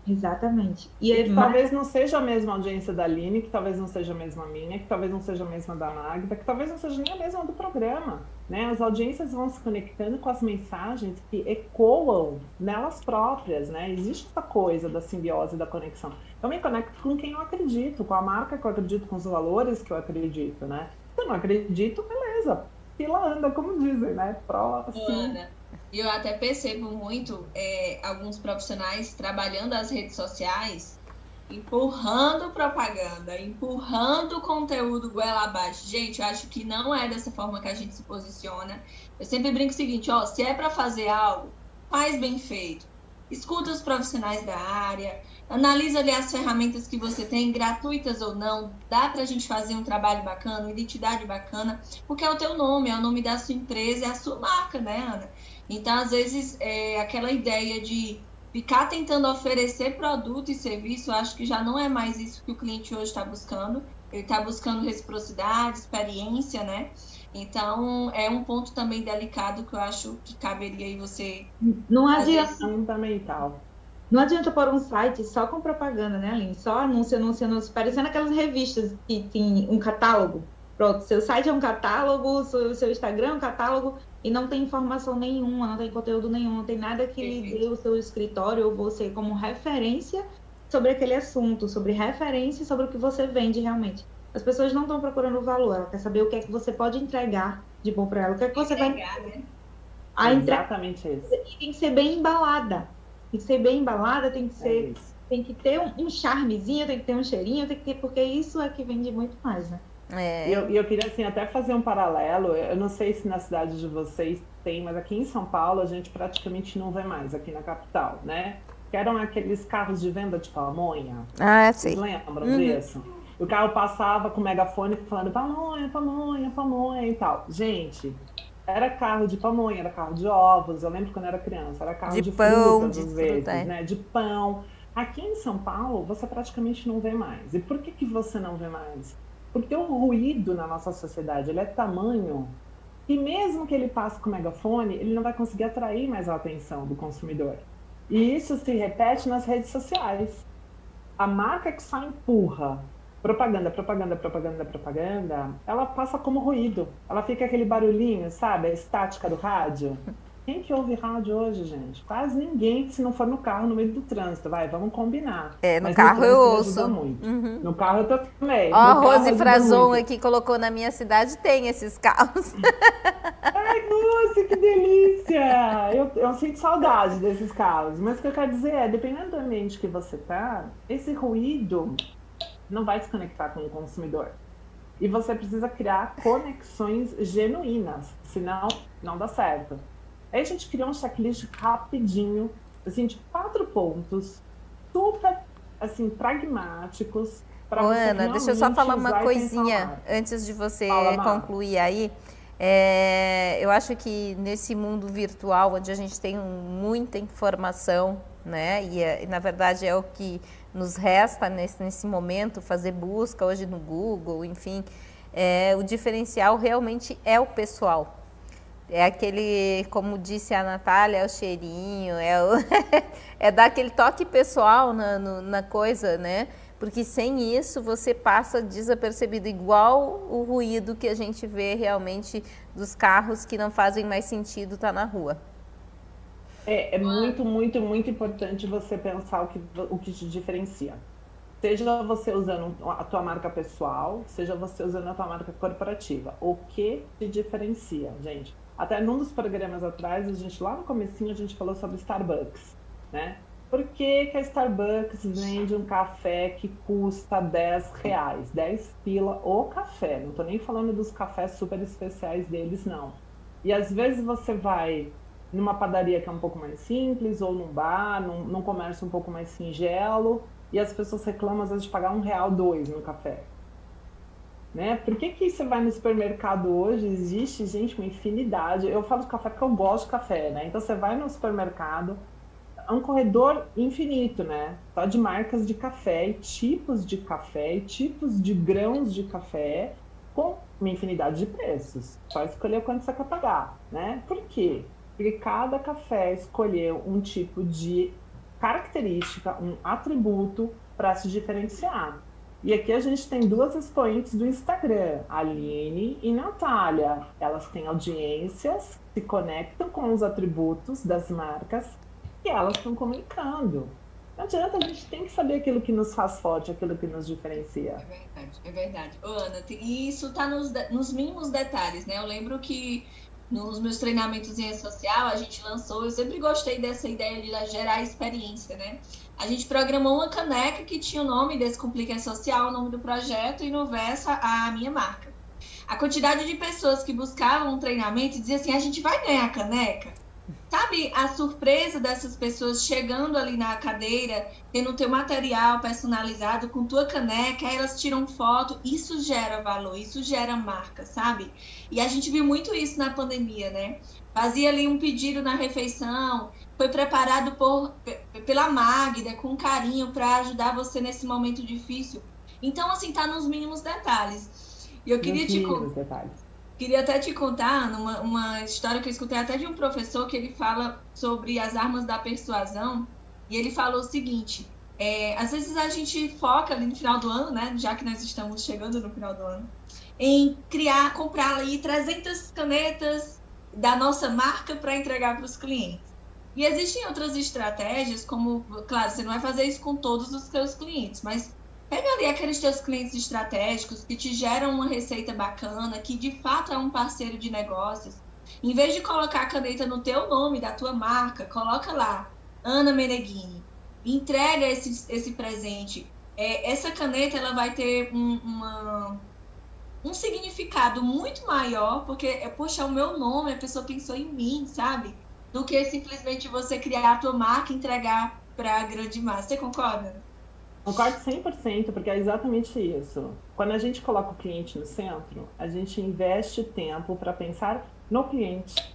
Exatamente. E, e é talvez não seja a mesma audiência da Aline, que talvez não seja a mesma minha, que talvez não seja a mesma da Magda, que talvez não seja nem a mesma do programa. Né? As audiências vão se conectando com as mensagens que ecoam nelas próprias. Né? Existe essa coisa da simbiose da conexão. Eu me conecto com quem eu acredito, com a marca que eu acredito, com os valores que eu acredito. Né? Se eu não acredito, beleza. Fila anda, como dizem, né? Próximo. Ana. E eu até percebo muito é, alguns profissionais trabalhando as redes sociais, empurrando propaganda, empurrando conteúdo goela abaixo. Gente, eu acho que não é dessa forma que a gente se posiciona. Eu sempre brinco o seguinte, ó, se é para fazer algo, faz bem feito. Escuta os profissionais da área, analisa ali as ferramentas que você tem, gratuitas ou não. Dá para a gente fazer um trabalho bacana, uma identidade bacana, porque é o teu nome, é o nome da sua empresa, é a sua marca, né, Ana? Então, às vezes, é, aquela ideia de ficar tentando oferecer produto e serviço, eu acho que já não é mais isso que o cliente hoje está buscando. Ele está buscando reciprocidade, experiência, né? Então, é um ponto também delicado que eu acho que caberia aí você. Não adianta. Fundamental. Não adianta pôr um site só com propaganda, né, Aline? Só anúncio, anúncio, anúncio. Parecendo aquelas revistas que tem um catálogo. Pronto, seu site é um catálogo, seu, seu Instagram é um catálogo e não tem informação nenhuma, não tem conteúdo nenhum, não tem nada que lhe dê o seu escritório ou você como referência sobre aquele assunto, sobre referência sobre o que você vende realmente. As pessoas não estão procurando o valor, ela quer saber o que é que você pode entregar de bom para ela, o que é que você entregar, vai. Né? A Exatamente isso. E tem que ser bem embalada. Tem que ser bem embalada, tem que é ser. É tem que ter um, um charmezinho, tem que ter um cheirinho, tem que ter, porque isso é que vende muito mais, né? É. E eu, eu queria assim, até fazer um paralelo. Eu não sei se na cidade de vocês tem, mas aqui em São Paulo a gente praticamente não vê mais, aqui na capital, né? Que eram aqueles carros de venda de pamonha. Ah, sim. Vocês lembram uhum. disso? O carro passava com o megafone falando pamonha, pamonha, pamonha e tal. Gente, era carro de pamonha, era carro de ovos. Eu lembro quando era criança, era carro de, de pão, frutas, de às vezes, fruta, é. né? De pão. Aqui em São Paulo, você praticamente não vê mais. E por que, que você não vê mais? Porque o ruído na nossa sociedade ele é tamanho que mesmo que ele passe com o megafone, ele não vai conseguir atrair mais a atenção do consumidor. E isso se repete nas redes sociais. A marca que só empurra propaganda, propaganda, propaganda, propaganda, ela passa como ruído. Ela fica aquele barulhinho, sabe? A estática do rádio. Quem que ouve rádio hoje, gente? Quase ninguém, se não for no carro, no meio do trânsito. Vai, vamos combinar. É, no Mas carro no eu ouço. Uhum. No carro eu também. Ó, a Rose Frazon aqui colocou na minha cidade, tem esses carros. [laughs] Ai, nossa, que delícia! Eu, eu sinto saudade desses carros. Mas o que eu quero dizer é, dependendo do ambiente que você tá, esse ruído não vai se conectar com o consumidor. E você precisa criar conexões genuínas, senão não dá certo. Aí a gente criou um checklist rapidinho, assim, de quatro pontos, super, assim, pragmáticos. Ô, Ana, deixa eu só falar uma coisinha antes de você Fala, concluir aí. É, eu acho que nesse mundo virtual, onde a gente tem muita informação, né? E, é, e na verdade é o que nos resta nesse, nesse momento, fazer busca hoje no Google, enfim. É, o diferencial realmente é o pessoal. É aquele, como disse a Natália, é o cheirinho, é, o [laughs] é dar aquele toque pessoal na, no, na coisa, né? Porque sem isso você passa desapercebido, igual o ruído que a gente vê realmente dos carros que não fazem mais sentido estar tá na rua. É, é muito, muito, muito importante você pensar o que, o que te diferencia. Seja você usando a tua marca pessoal, seja você usando a tua marca corporativa. O que te diferencia, gente? Até num dos programas atrás, a gente lá no comecinho a gente falou sobre Starbucks, né? Por que, que a Starbucks vende um café que custa 10 reais? 10 pila o café. Não estou nem falando dos cafés super especiais deles, não. E às vezes você vai numa padaria que é um pouco mais simples, ou num bar, num, num comércio um pouco mais singelo, e as pessoas reclamam às vezes de pagar um real, dois no café. Né? Por que, que você vai no supermercado hoje? Existe, gente, uma infinidade. Eu falo de café porque eu gosto de café, né? Então você vai no supermercado, é um corredor infinito, né? Só de marcas de café e tipos de café e tipos de grãos de café com uma infinidade de preços. Só escolher quanto você quer pagar, né? Por quê? Porque cada café escolheu um tipo de característica, um atributo para se diferenciar. E aqui a gente tem duas expoentes do Instagram, Aline e Natália. Elas têm audiências, se conectam com os atributos das marcas e elas estão comunicando. Não adianta, a gente tem que saber aquilo que nos faz forte, aquilo que nos diferencia. É verdade, é verdade. Ô, Ana, e isso está nos, nos mínimos detalhes, né? Eu lembro que nos meus treinamentos em rede social, a gente lançou, eu sempre gostei dessa ideia de gerar experiência, né? A gente programou uma caneca que tinha o nome Descomplica Social, o nome do projeto, e no verso a minha marca. A quantidade de pessoas que buscavam um treinamento diziam assim, a gente vai ganhar caneca? Sabe a surpresa dessas pessoas chegando ali na cadeira, tendo teu material personalizado com tua caneca, aí elas tiram foto, isso gera valor, isso gera marca, sabe? E a gente viu muito isso na pandemia, né? Fazia ali um pedido na refeição, foi preparado por, pela Magda com carinho para ajudar você nesse momento difícil. Então, assim, tá nos mínimos detalhes. E eu queria nos te Queria até te contar uma, uma história que eu escutei até de um professor que ele fala sobre as armas da persuasão e ele falou o seguinte: é, às vezes a gente foca ali no final do ano, né, já que nós estamos chegando no final do ano, em criar, comprar ali 300 canetas da nossa marca para entregar para os clientes. E existem outras estratégias, como, claro, você não vai fazer isso com todos os seus clientes, mas Pega ali aqueles teus clientes estratégicos que te geram uma receita bacana, que de fato é um parceiro de negócios. Em vez de colocar a caneta no teu nome, da tua marca, coloca lá, Ana Meneghini. Entrega esse, esse presente. É, essa caneta ela vai ter um, uma, um significado muito maior, porque, é, poxa, é o meu nome, a pessoa pensou em mim, sabe? Do que simplesmente você criar a tua marca e entregar para a grande massa. Você concorda? Concordo 100%, porque é exatamente isso. Quando a gente coloca o cliente no centro, a gente investe tempo para pensar no cliente.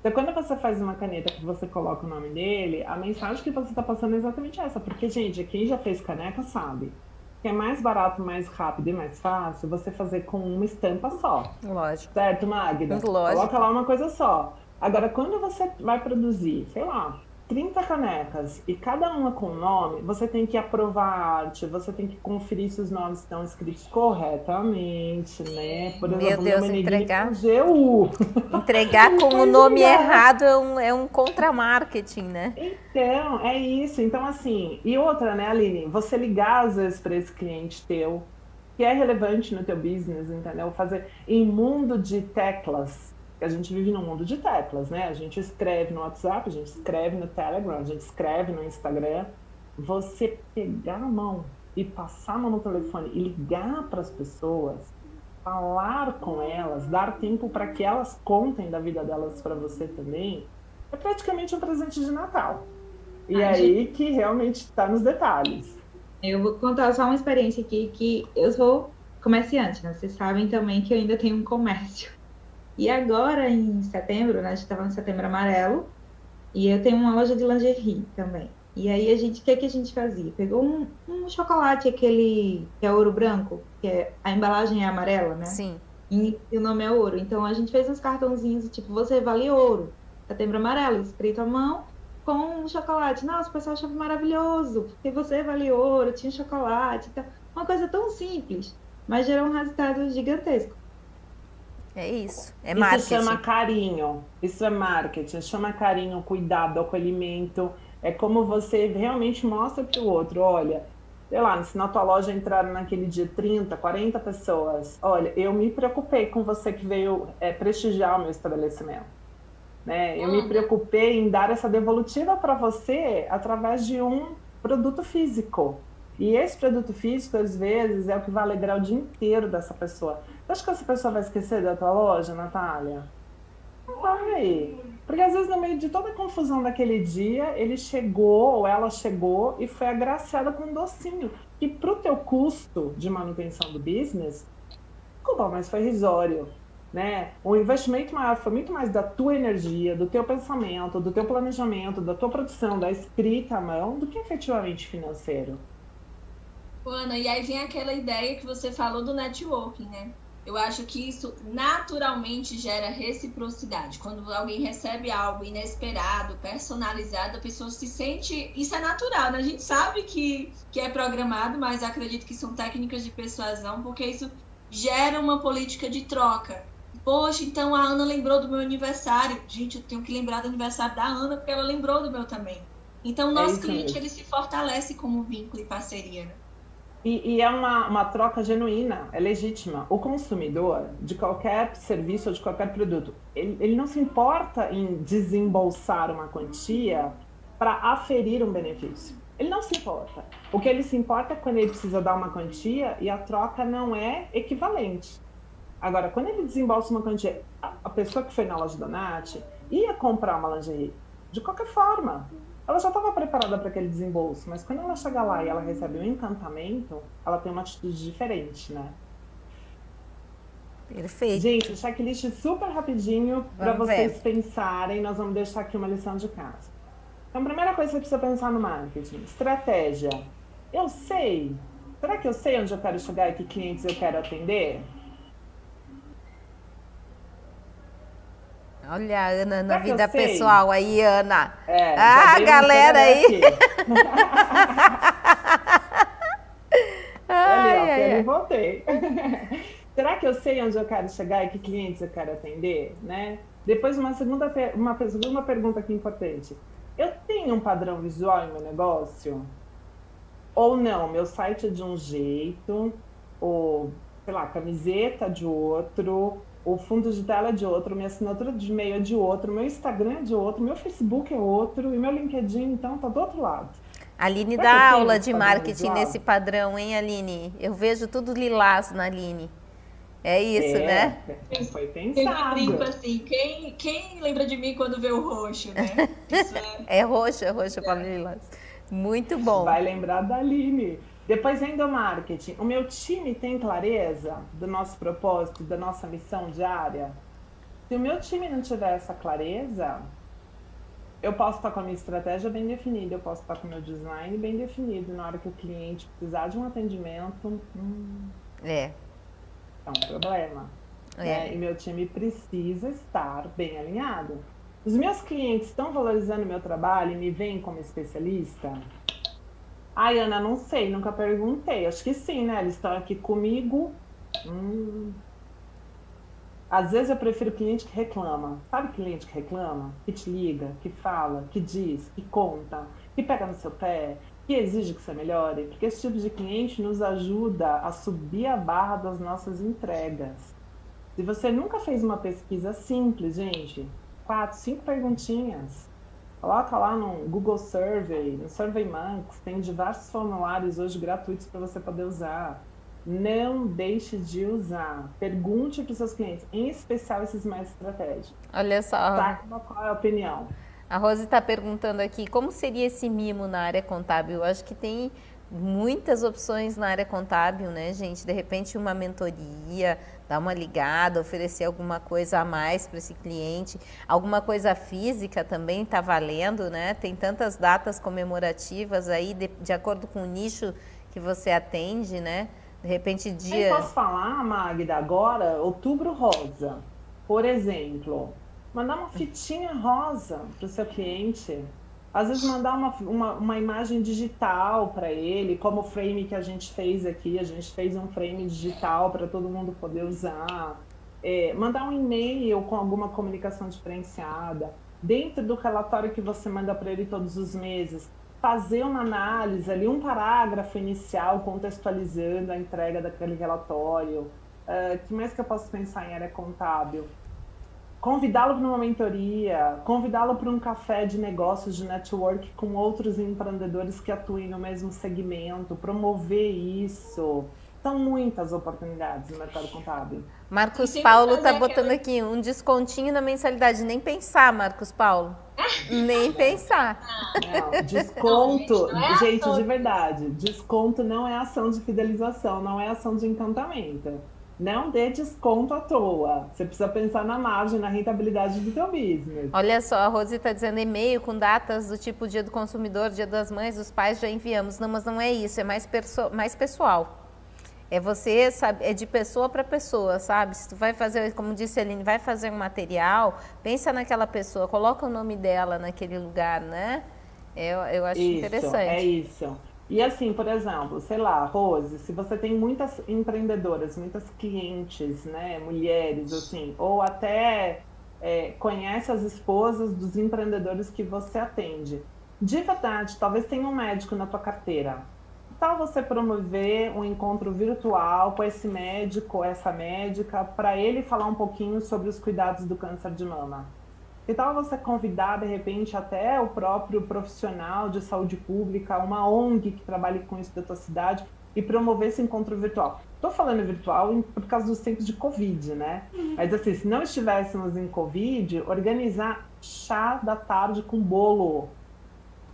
Então, quando você faz uma caneta que você coloca o nome dele, a mensagem que você está passando é exatamente essa. Porque, gente, quem já fez caneca sabe que é mais barato, mais rápido e mais fácil você fazer com uma estampa só. Lógico. Certo, Magda? Lógico. Coloca lá uma coisa só. Agora, quando você vai produzir, sei lá, 30 canecas e cada uma com nome, você tem que aprovar a arte, você tem que conferir se os nomes estão escritos corretamente, né? Por exemplo, Meu Deus, entregar. Com GU. [laughs] Entregar com o nome errado é um, é um contra-marketing, né? Então, é isso. Então, assim, e outra, né, Aline? Você ligar às vezes para esse cliente teu, que é relevante no teu business, entendeu? Fazer em mundo de teclas, a gente vive num mundo de teclas, né? A gente escreve no WhatsApp, a gente escreve no Telegram, a gente escreve no Instagram. Você pegar a mão e passar a mão no telefone e ligar para as pessoas, falar com elas, dar tempo para que elas contem da vida delas para você também, é praticamente um presente de Natal. E Ai, aí gente... que realmente está nos detalhes. Eu vou contar só uma experiência aqui que eu sou comerciante, né? Vocês sabem também que eu ainda tenho um comércio. E agora, em setembro, né, a gente estava no setembro amarelo, e eu tenho uma loja de lingerie também. E aí a gente, o que, é que a gente fazia? Pegou um, um, chocolate, aquele que é ouro branco, que é, a embalagem é amarela, né? Sim. E, e o nome é ouro. Então a gente fez uns cartãozinhos, tipo, você vale ouro, setembro amarelo, escrito à mão, com um chocolate. Nossa, o pessoal achava maravilhoso, porque você vale ouro, tinha chocolate. Então, uma coisa tão simples, mas gerou um resultado gigantesco. É isso. É marketing. Isso chama carinho. Isso é marketing. Chama carinho, cuidado, acolhimento. É como você realmente mostra para o outro: olha, sei lá, se na tua loja entraram naquele dia 30, 40 pessoas, olha, eu me preocupei com você que veio é, prestigiar o meu estabelecimento. Né? Eu me uhum. preocupei em dar essa devolutiva para você através de um produto físico. E esse produto físico, às vezes, é o que vai alegrar o dia inteiro dessa pessoa. Você acha que essa pessoa vai esquecer da tua loja, Natália? Não vai. Porque às vezes, no meio de toda a confusão daquele dia, ele chegou ou ela chegou e foi agraciada com um docinho. E para o teu custo de manutenção do business, desculpa, mas foi risório. Né? O investimento maior foi muito mais da tua energia, do teu pensamento, do teu planejamento, da tua produção, da escrita à mão, do que efetivamente financeiro. Ana, e aí vem aquela ideia que você falou do networking, né? Eu acho que isso naturalmente gera reciprocidade. Quando alguém recebe algo inesperado, personalizado, a pessoa se sente. Isso é natural, né? A gente sabe que, que é programado, mas acredito que são técnicas de persuasão, porque isso gera uma política de troca. Poxa, então a Ana lembrou do meu aniversário. Gente, eu tenho que lembrar do aniversário da Ana, porque ela lembrou do meu também. Então, o nosso é cliente mesmo. ele se fortalece como vínculo e parceria. Né? E, e, é uma, uma troca genuína, é legítima. O consumidor, de qualquer serviço ou de qualquer produto, ele, ele não se importa em desembolsar uma quantia para aferir um benefício. Ele não se importa. O que ele se importa é quando ele precisa dar uma quantia e a troca não é equivalente. Agora, quando ele desembolsa uma quantia, a pessoa que foi na loja da Nath ia comprar uma lingerie de qualquer forma ela já estava preparada para aquele desembolso, mas quando ela chega lá e ela recebe um encantamento, ela tem uma atitude diferente, né? Perfeito. Gente, checklist super rapidinho para vocês ver. pensarem. Nós vamos deixar aqui uma lição de casa. Então, a primeira coisa que você precisa pensar no marketing: estratégia. Eu sei. Será que eu sei onde eu quero chegar e que clientes eu quero atender? Olha a Ana na vida pessoal aí, Ana. É, ah, galera aí. ai, Ali, [laughs] ó, ai, voltei. [laughs] Será que eu sei onde eu quero chegar e que clientes eu quero atender, né? Depois uma segunda uma segunda pergunta aqui importante. Eu tenho um padrão visual em meu negócio? Ou não? Meu site é de um jeito, ou sei lá, camiseta de outro, o fundo de tela é de outro, minha assinatura de e-mail é de outro, meu Instagram é de outro, meu Facebook é outro e meu LinkedIn, então, tá do outro lado. A Aline dá aula de marketing nesse padrão, hein, Aline? Eu vejo tudo lilás na Aline. É isso, é, né? Foi pensado. brinco assim, quem, quem lembra de mim quando vê o roxo, né? [laughs] é... é roxo, é roxo para lilás. Muito bom. Vai lembrar da Aline. Depois endomarketing. O meu time tem clareza do nosso propósito, da nossa missão diária? Se o meu time não tiver essa clareza, eu posso estar com a minha estratégia bem definida, eu posso estar com o meu design bem definido. Na hora que o cliente precisar de um atendimento, hum, é. é um problema. É. Né? E meu time precisa estar bem alinhado. Os meus clientes estão valorizando o meu trabalho e me veem como especialista? Ai, Ana, não sei, nunca perguntei. Acho que sim, né? Eles estão aqui comigo. Hum. Às vezes eu prefiro cliente que reclama. Sabe cliente que reclama? Que te liga, que fala, que diz, que conta, que pega no seu pé, que exige que você melhore. Porque esse tipo de cliente nos ajuda a subir a barra das nossas entregas. Se você nunca fez uma pesquisa simples, gente, quatro, cinco perguntinhas Coloca lá no Google Survey, no SurveyMonkey, tem diversos formulários hoje gratuitos para você poder usar. Não deixe de usar. Pergunte para os seus clientes, em especial esses mais estratégicos. Olha só. Tá, qual é a opinião? A Rose está perguntando aqui como seria esse mimo na área contábil. Eu acho que tem muitas opções na área contábil, né, gente? De repente, uma mentoria, dar uma ligada, oferecer alguma coisa a mais para esse cliente. Alguma coisa física também está valendo, né? Tem tantas datas comemorativas aí, de, de, acordo com o nicho que você atende, né? De repente, dia. Eu posso falar, Magda, agora, outubro rosa, por exemplo. Mandar uma fitinha rosa para o seu cliente às vezes mandar uma, uma, uma imagem digital para ele, como o frame que a gente fez aqui, a gente fez um frame digital para todo mundo poder usar. É, mandar um e-mail com alguma comunicação diferenciada. Dentro do relatório que você manda para ele todos os meses, fazer uma análise ali, um parágrafo inicial contextualizando a entrega daquele relatório. Uh, que mais que eu posso pensar em área contábil? Convidá-lo para uma mentoria, convidá-lo para um café de negócios, de network com outros empreendedores que atuem no mesmo segmento, promover isso. São muitas oportunidades no mercado contábil. Marcos Paulo está botando aqui um descontinho na mensalidade. Nem pensar, Marcos Paulo. [laughs] Nem pensar. Não, desconto, não, gente, é gente de verdade, desconto não é ação de fidelização, não é ação de encantamento. Não dê desconto à toa. Você precisa pensar na margem, na rentabilidade do seu business. Olha só, a Rose está dizendo e-mail com datas do tipo dia do consumidor, dia das mães, dos pais já enviamos. Não, mas não é isso, é mais, mais pessoal. É você, sabe, é de pessoa para pessoa, sabe? Se tu vai fazer, como disse a Aline, vai fazer um material, pensa naquela pessoa, coloca o nome dela naquele lugar, né? Eu, eu acho isso, interessante. É isso. E assim, por exemplo, sei lá, Rose, se você tem muitas empreendedoras, muitas clientes, né, mulheres, assim, ou até é, conhece as esposas dos empreendedores que você atende, de verdade, talvez tenha um médico na tua carteira, tal você promover um encontro virtual com esse médico, essa médica, para ele falar um pouquinho sobre os cuidados do câncer de mama? Que tal você convidar, de repente, até o próprio profissional de saúde pública, uma ONG que trabalhe com isso da tua cidade, e promover esse encontro virtual? Estou falando virtual por causa dos tempos de Covid, né? Uhum. Mas assim, se não estivéssemos em Covid, organizar chá da tarde com bolo.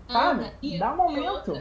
Sabe? Dá um momento.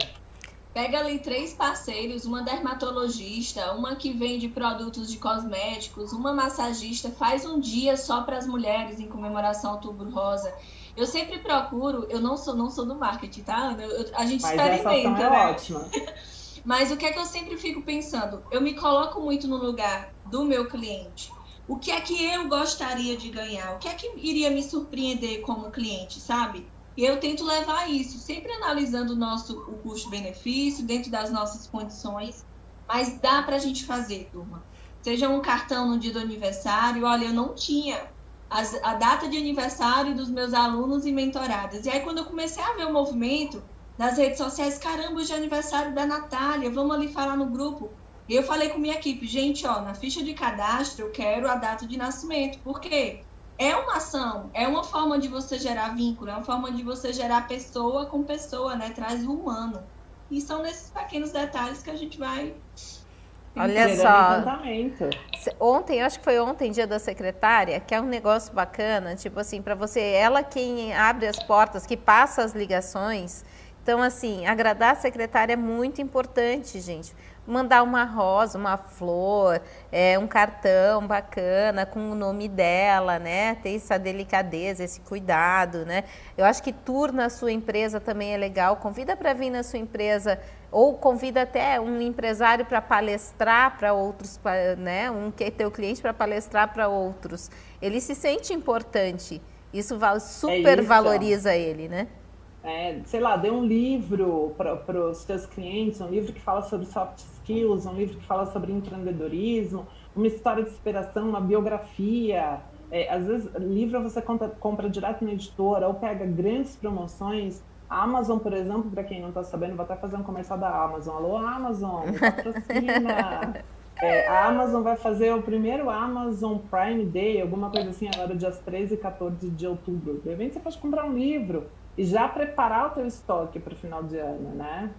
Pega ali três parceiros, uma dermatologista, uma que vende produtos de cosméticos, uma massagista, faz um dia só para as mulheres em comemoração ao Outubro Rosa. Eu sempre procuro, eu não sou não sou do marketing, tá? A gente Mas experimenta, essa é né? ótima. [laughs] Mas o que é que eu sempre fico pensando? Eu me coloco muito no lugar do meu cliente. O que é que eu gostaria de ganhar? O que é que iria me surpreender como cliente, sabe? E eu tento levar isso, sempre analisando o nosso o custo-benefício, dentro das nossas condições, mas dá para a gente fazer, turma. Seja um cartão no dia do aniversário, olha, eu não tinha as, a data de aniversário dos meus alunos e mentoradas. E aí, quando eu comecei a ver o movimento nas redes sociais, caramba, hoje é aniversário da Natália, vamos ali falar no grupo. E eu falei com minha equipe, gente, ó, na ficha de cadastro eu quero a data de nascimento. Por quê? É uma ação, é uma forma de você gerar vínculo, é uma forma de você gerar pessoa com pessoa, né? Traz o humano. E são nesses pequenos detalhes que a gente vai. Olha só. Ontem, acho que foi ontem, dia da secretária, que é um negócio bacana, tipo assim, para você, ela quem abre as portas, que passa as ligações. Então, assim, agradar a secretária é muito importante, gente mandar uma rosa, uma flor, é, um cartão bacana com o nome dela, né? Ter essa delicadeza, esse cuidado, né? Eu acho que tour na sua empresa também é legal. Convida para vir na sua empresa ou convida até um empresário para palestrar para outros, né? Um que é teu cliente para palestrar para outros. Ele se sente importante. Isso super é isso. valoriza ele, né? É, sei lá, dê um livro para os seus clientes, um livro que fala sobre soft skills, um livro que fala sobre empreendedorismo, uma história de inspiração, uma biografia. É, às vezes, livro você compra, compra direto na editora ou pega grandes promoções. A Amazon, por exemplo, para quem não está sabendo, vou até fazer um comercial da Amazon. Alô, Amazon, patrocina! [laughs] É, a Amazon vai fazer o primeiro Amazon Prime Day, alguma coisa assim, agora dias 13 e 14 de outubro. De repente você pode comprar um livro e já preparar o teu estoque para o final de ano, né?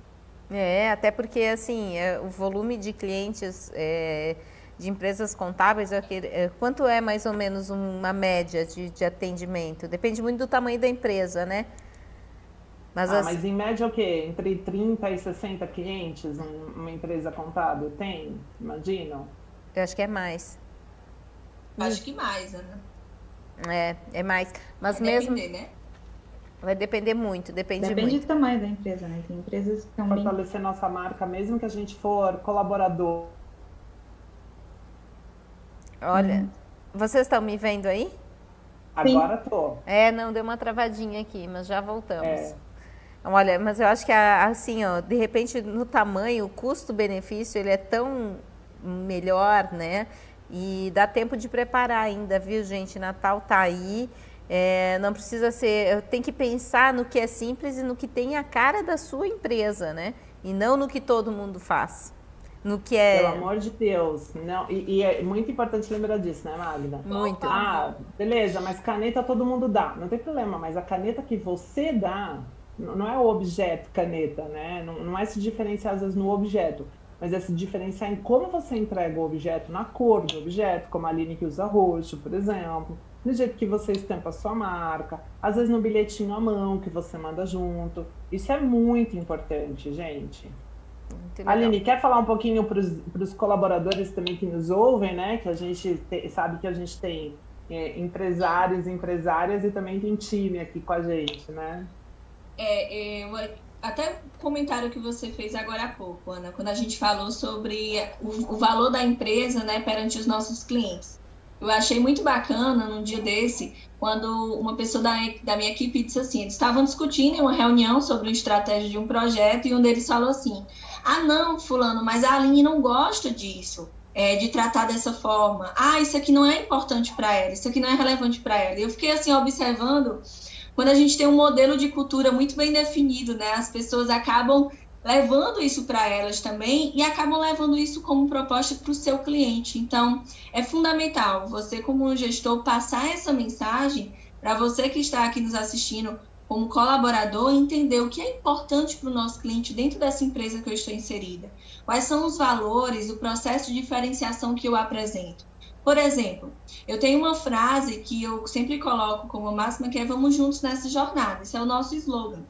É, até porque assim, é, o volume de clientes é, de empresas contábeis, é, é, quanto é mais ou menos uma média de, de, atendimento? Depende muito do tamanho da empresa, né? Mas, ah, as... mas em média o quê? Entre 30 e 60 clientes uma empresa contábil tem? Imaginam? Eu acho que é mais. Acho que mais, Ana. É, é mais. Mas é mesmo. Depender, né? Vai depender muito, depende, depende muito. do tamanho da empresa, né? Tem empresas que estão Fortalecer bem... nossa marca, mesmo que a gente for colaborador. Olha, hum. vocês estão me vendo aí? Agora tô. É, não, deu uma travadinha aqui, mas já voltamos. É. Olha, mas eu acho que assim, ó, de repente no tamanho, o custo-benefício, ele é tão melhor, né? E dá tempo de preparar ainda, viu, gente? Natal tá aí. É, não precisa ser. Tem que pensar no que é simples e no que tem a cara da sua empresa, né? E não no que todo mundo faz. No que é. Pelo amor de Deus. Não, e, e é muito importante lembrar disso, né, Magda? Muito. Ah, beleza, mas caneta todo mundo dá. Não tem problema, mas a caneta que você dá não é o objeto caneta, né? Não, não é se diferenciar às vezes no objeto, mas é se diferenciar em como você entrega o objeto, na cor do objeto, como a Aline que usa roxo, por exemplo do jeito que você estampa a sua marca, às vezes no bilhetinho à mão que você manda junto. Isso é muito importante, gente. Muito Aline, quer falar um pouquinho para os colaboradores também que nos ouvem, né? Que a gente te, sabe que a gente tem é, empresários, empresárias e também tem time aqui com a gente, né? É, é, até o comentário que você fez agora há pouco, Ana, quando a gente falou sobre o, o valor da empresa, né, perante os nossos clientes. Eu achei muito bacana num dia desse, quando uma pessoa da, da minha equipe disse assim: eles estavam discutindo em uma reunião sobre a estratégia de um projeto e um deles falou assim: ah, não, Fulano, mas a Aline não gosta disso. É, de tratar dessa forma. Ah, isso aqui não é importante para ela, isso aqui não é relevante para ela. Eu fiquei assim observando quando a gente tem um modelo de cultura muito bem definido, né? As pessoas acabam levando isso para elas também e acabam levando isso como proposta para o seu cliente. Então, é fundamental você, como gestor, passar essa mensagem para você que está aqui nos assistindo como colaborador entender o que é importante para o nosso cliente dentro dessa empresa que eu estou inserida. Quais são os valores, o processo de diferenciação que eu apresento. Por exemplo, eu tenho uma frase que eu sempre coloco como máxima que é vamos juntos nessa jornada. Esse é o nosso slogan.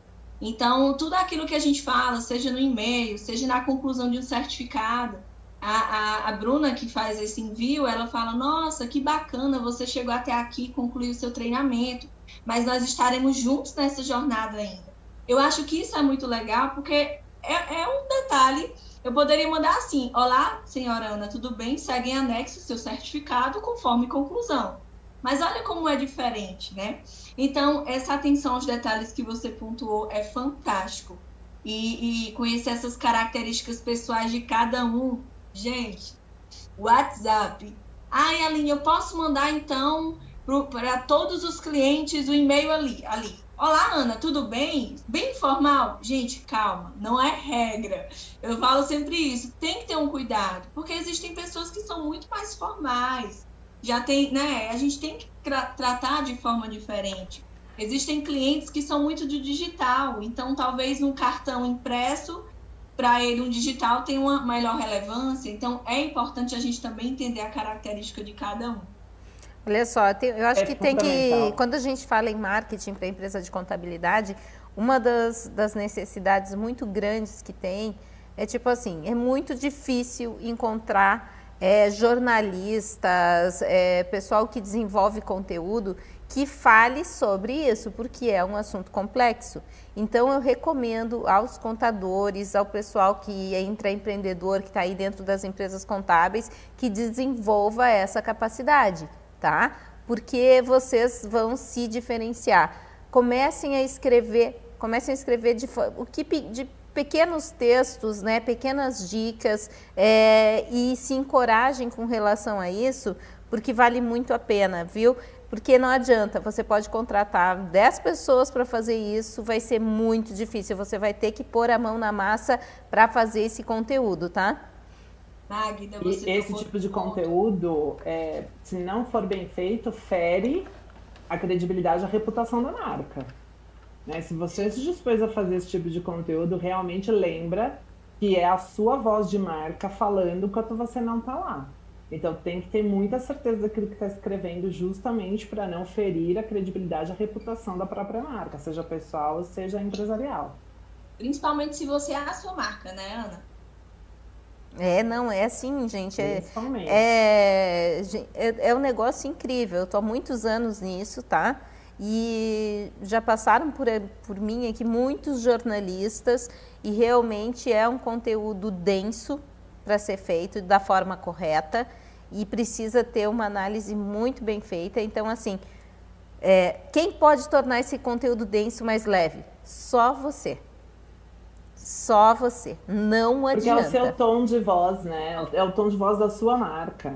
Então, tudo aquilo que a gente fala, seja no e-mail, seja na conclusão de um certificado, a, a, a, Bruna que faz esse envio, ela fala: Nossa, que bacana, você chegou até aqui, concluiu o seu treinamento, mas nós estaremos juntos nessa jornada ainda. Eu acho que isso é muito legal, porque é, é um detalhe. Eu poderia mandar assim: Olá, senhora Ana, tudo bem? Segue em anexo seu certificado conforme conclusão. Mas olha como é diferente, né? Então, essa atenção aos detalhes que você pontuou é fantástico. E, e conhecer essas características pessoais de cada um. Gente, WhatsApp. Ai, Aline, eu posso mandar então para todos os clientes o e-mail ali, ali. Olá, Ana, tudo bem? Bem informal? Gente, calma, não é regra. Eu falo sempre isso. Tem que ter um cuidado, porque existem pessoas que são muito mais formais, já tem, né? A gente tem que tra tratar de forma diferente. Existem clientes que são muito de digital, então talvez um cartão impresso para ele um digital tem uma melhor relevância. Então é importante a gente também entender a característica de cada um. Olha só, eu acho é que tem que, quando a gente fala em marketing para empresa de contabilidade, uma das, das necessidades muito grandes que tem é tipo assim, é muito difícil encontrar é, jornalistas, é, pessoal que desenvolve conteúdo que fale sobre isso, porque é um assunto complexo. Então, eu recomendo aos contadores, ao pessoal que é intraempreendedor, que está aí dentro das empresas contábeis, que desenvolva essa capacidade, tá? Porque vocês vão se diferenciar. Comecem a escrever, comecem a escrever de, o que de pequenos textos, né, pequenas dicas é, e se encorajem com relação a isso, porque vale muito a pena, viu? Porque não adianta, você pode contratar 10 pessoas para fazer isso, vai ser muito difícil, você vai ter que pôr a mão na massa para fazer esse conteúdo, tá? Magda, você e esse tipo de conteúdo, é, se não for bem feito, fere a credibilidade e a reputação da marca. Né? Se você se dispôs a fazer esse tipo de conteúdo, realmente lembra que é a sua voz de marca falando enquanto você não está lá. Então tem que ter muita certeza daquilo que está escrevendo, justamente para não ferir a credibilidade e a reputação da própria marca, seja pessoal, seja empresarial. Principalmente se você é a sua marca, né, Ana? É, não, é assim, gente. É, é, é, é um negócio incrível. Eu estou há muitos anos nisso, tá? E já passaram por, por mim aqui muitos jornalistas e realmente é um conteúdo denso para ser feito da forma correta e precisa ter uma análise muito bem feita. Então, assim, é, quem pode tornar esse conteúdo denso mais leve? Só você. Só você. Não adianta. Porque é o seu tom de voz, né? É o tom de voz da sua marca.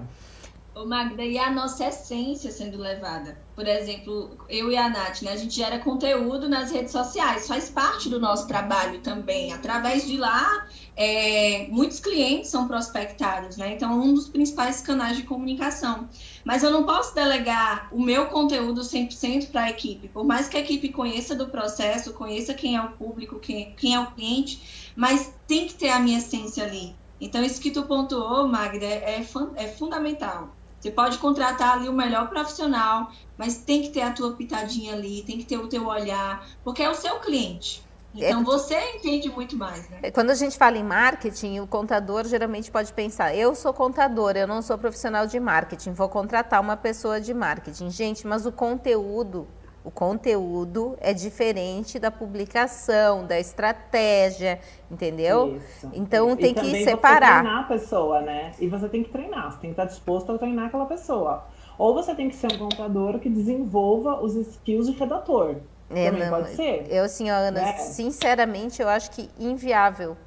Ô Magda, e a nossa essência sendo levada? Por exemplo, eu e a Nath, né? A gente gera conteúdo nas redes sociais, faz parte do nosso trabalho também. Através de lá, é, muitos clientes são prospectados, né? Então, é um dos principais canais de comunicação. Mas eu não posso delegar o meu conteúdo 100% para a equipe. Por mais que a equipe conheça do processo, conheça quem é o público, quem, quem é o cliente, mas tem que ter a minha essência ali. Então, isso que tu pontuou, Magda, é, é fundamental. Você pode contratar ali o melhor profissional, mas tem que ter a tua pitadinha ali, tem que ter o teu olhar, porque é o seu cliente. Então é, você entende muito mais, né? Quando a gente fala em marketing, o contador geralmente pode pensar: eu sou contador, eu não sou profissional de marketing, vou contratar uma pessoa de marketing. Gente, mas o conteúdo o conteúdo é diferente da publicação, da estratégia, entendeu? Isso. Então tem que separar. Você treinar a pessoa, né? E você tem que treinar, você tem que estar disposto a treinar aquela pessoa. Ou você tem que ser um contador que desenvolva os skills de redator. É, Também não, pode ser. Eu, assim, Ana, né? sinceramente, eu acho que inviável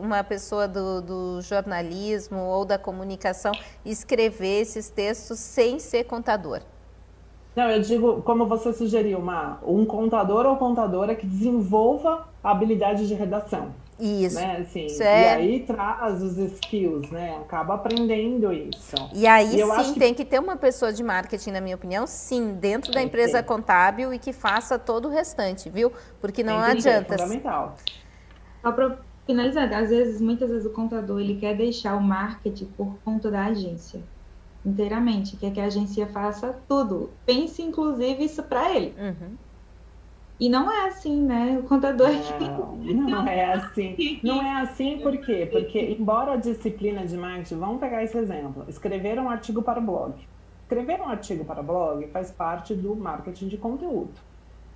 uma pessoa do, do, jornalismo ou da comunicação escrever esses textos sem ser contador. Não, eu digo, como você sugeriu, uma, um contador ou contadora que desenvolva a habilidade de redação. Isso. Né? Assim, isso é... E aí traz os skills, né? Acaba aprendendo isso. E aí e sim, que... tem que ter uma pessoa de marketing, na minha opinião, sim, dentro da empresa contábil e que faça todo o restante, viu? Porque não tem adianta. É fundamental. Só para finalizar, às vezes, muitas vezes o contador ele quer deixar o marketing por conta da agência inteiramente, quer que a agência faça tudo. Pense, inclusive, isso para ele. Uhum. E não é assim, né? O contador não, não é [laughs] assim. Não é assim por quê? Porque, embora a disciplina de marketing, vamos pegar esse exemplo, escrever um artigo para o blog. Escrever um artigo para o blog faz parte do marketing de conteúdo.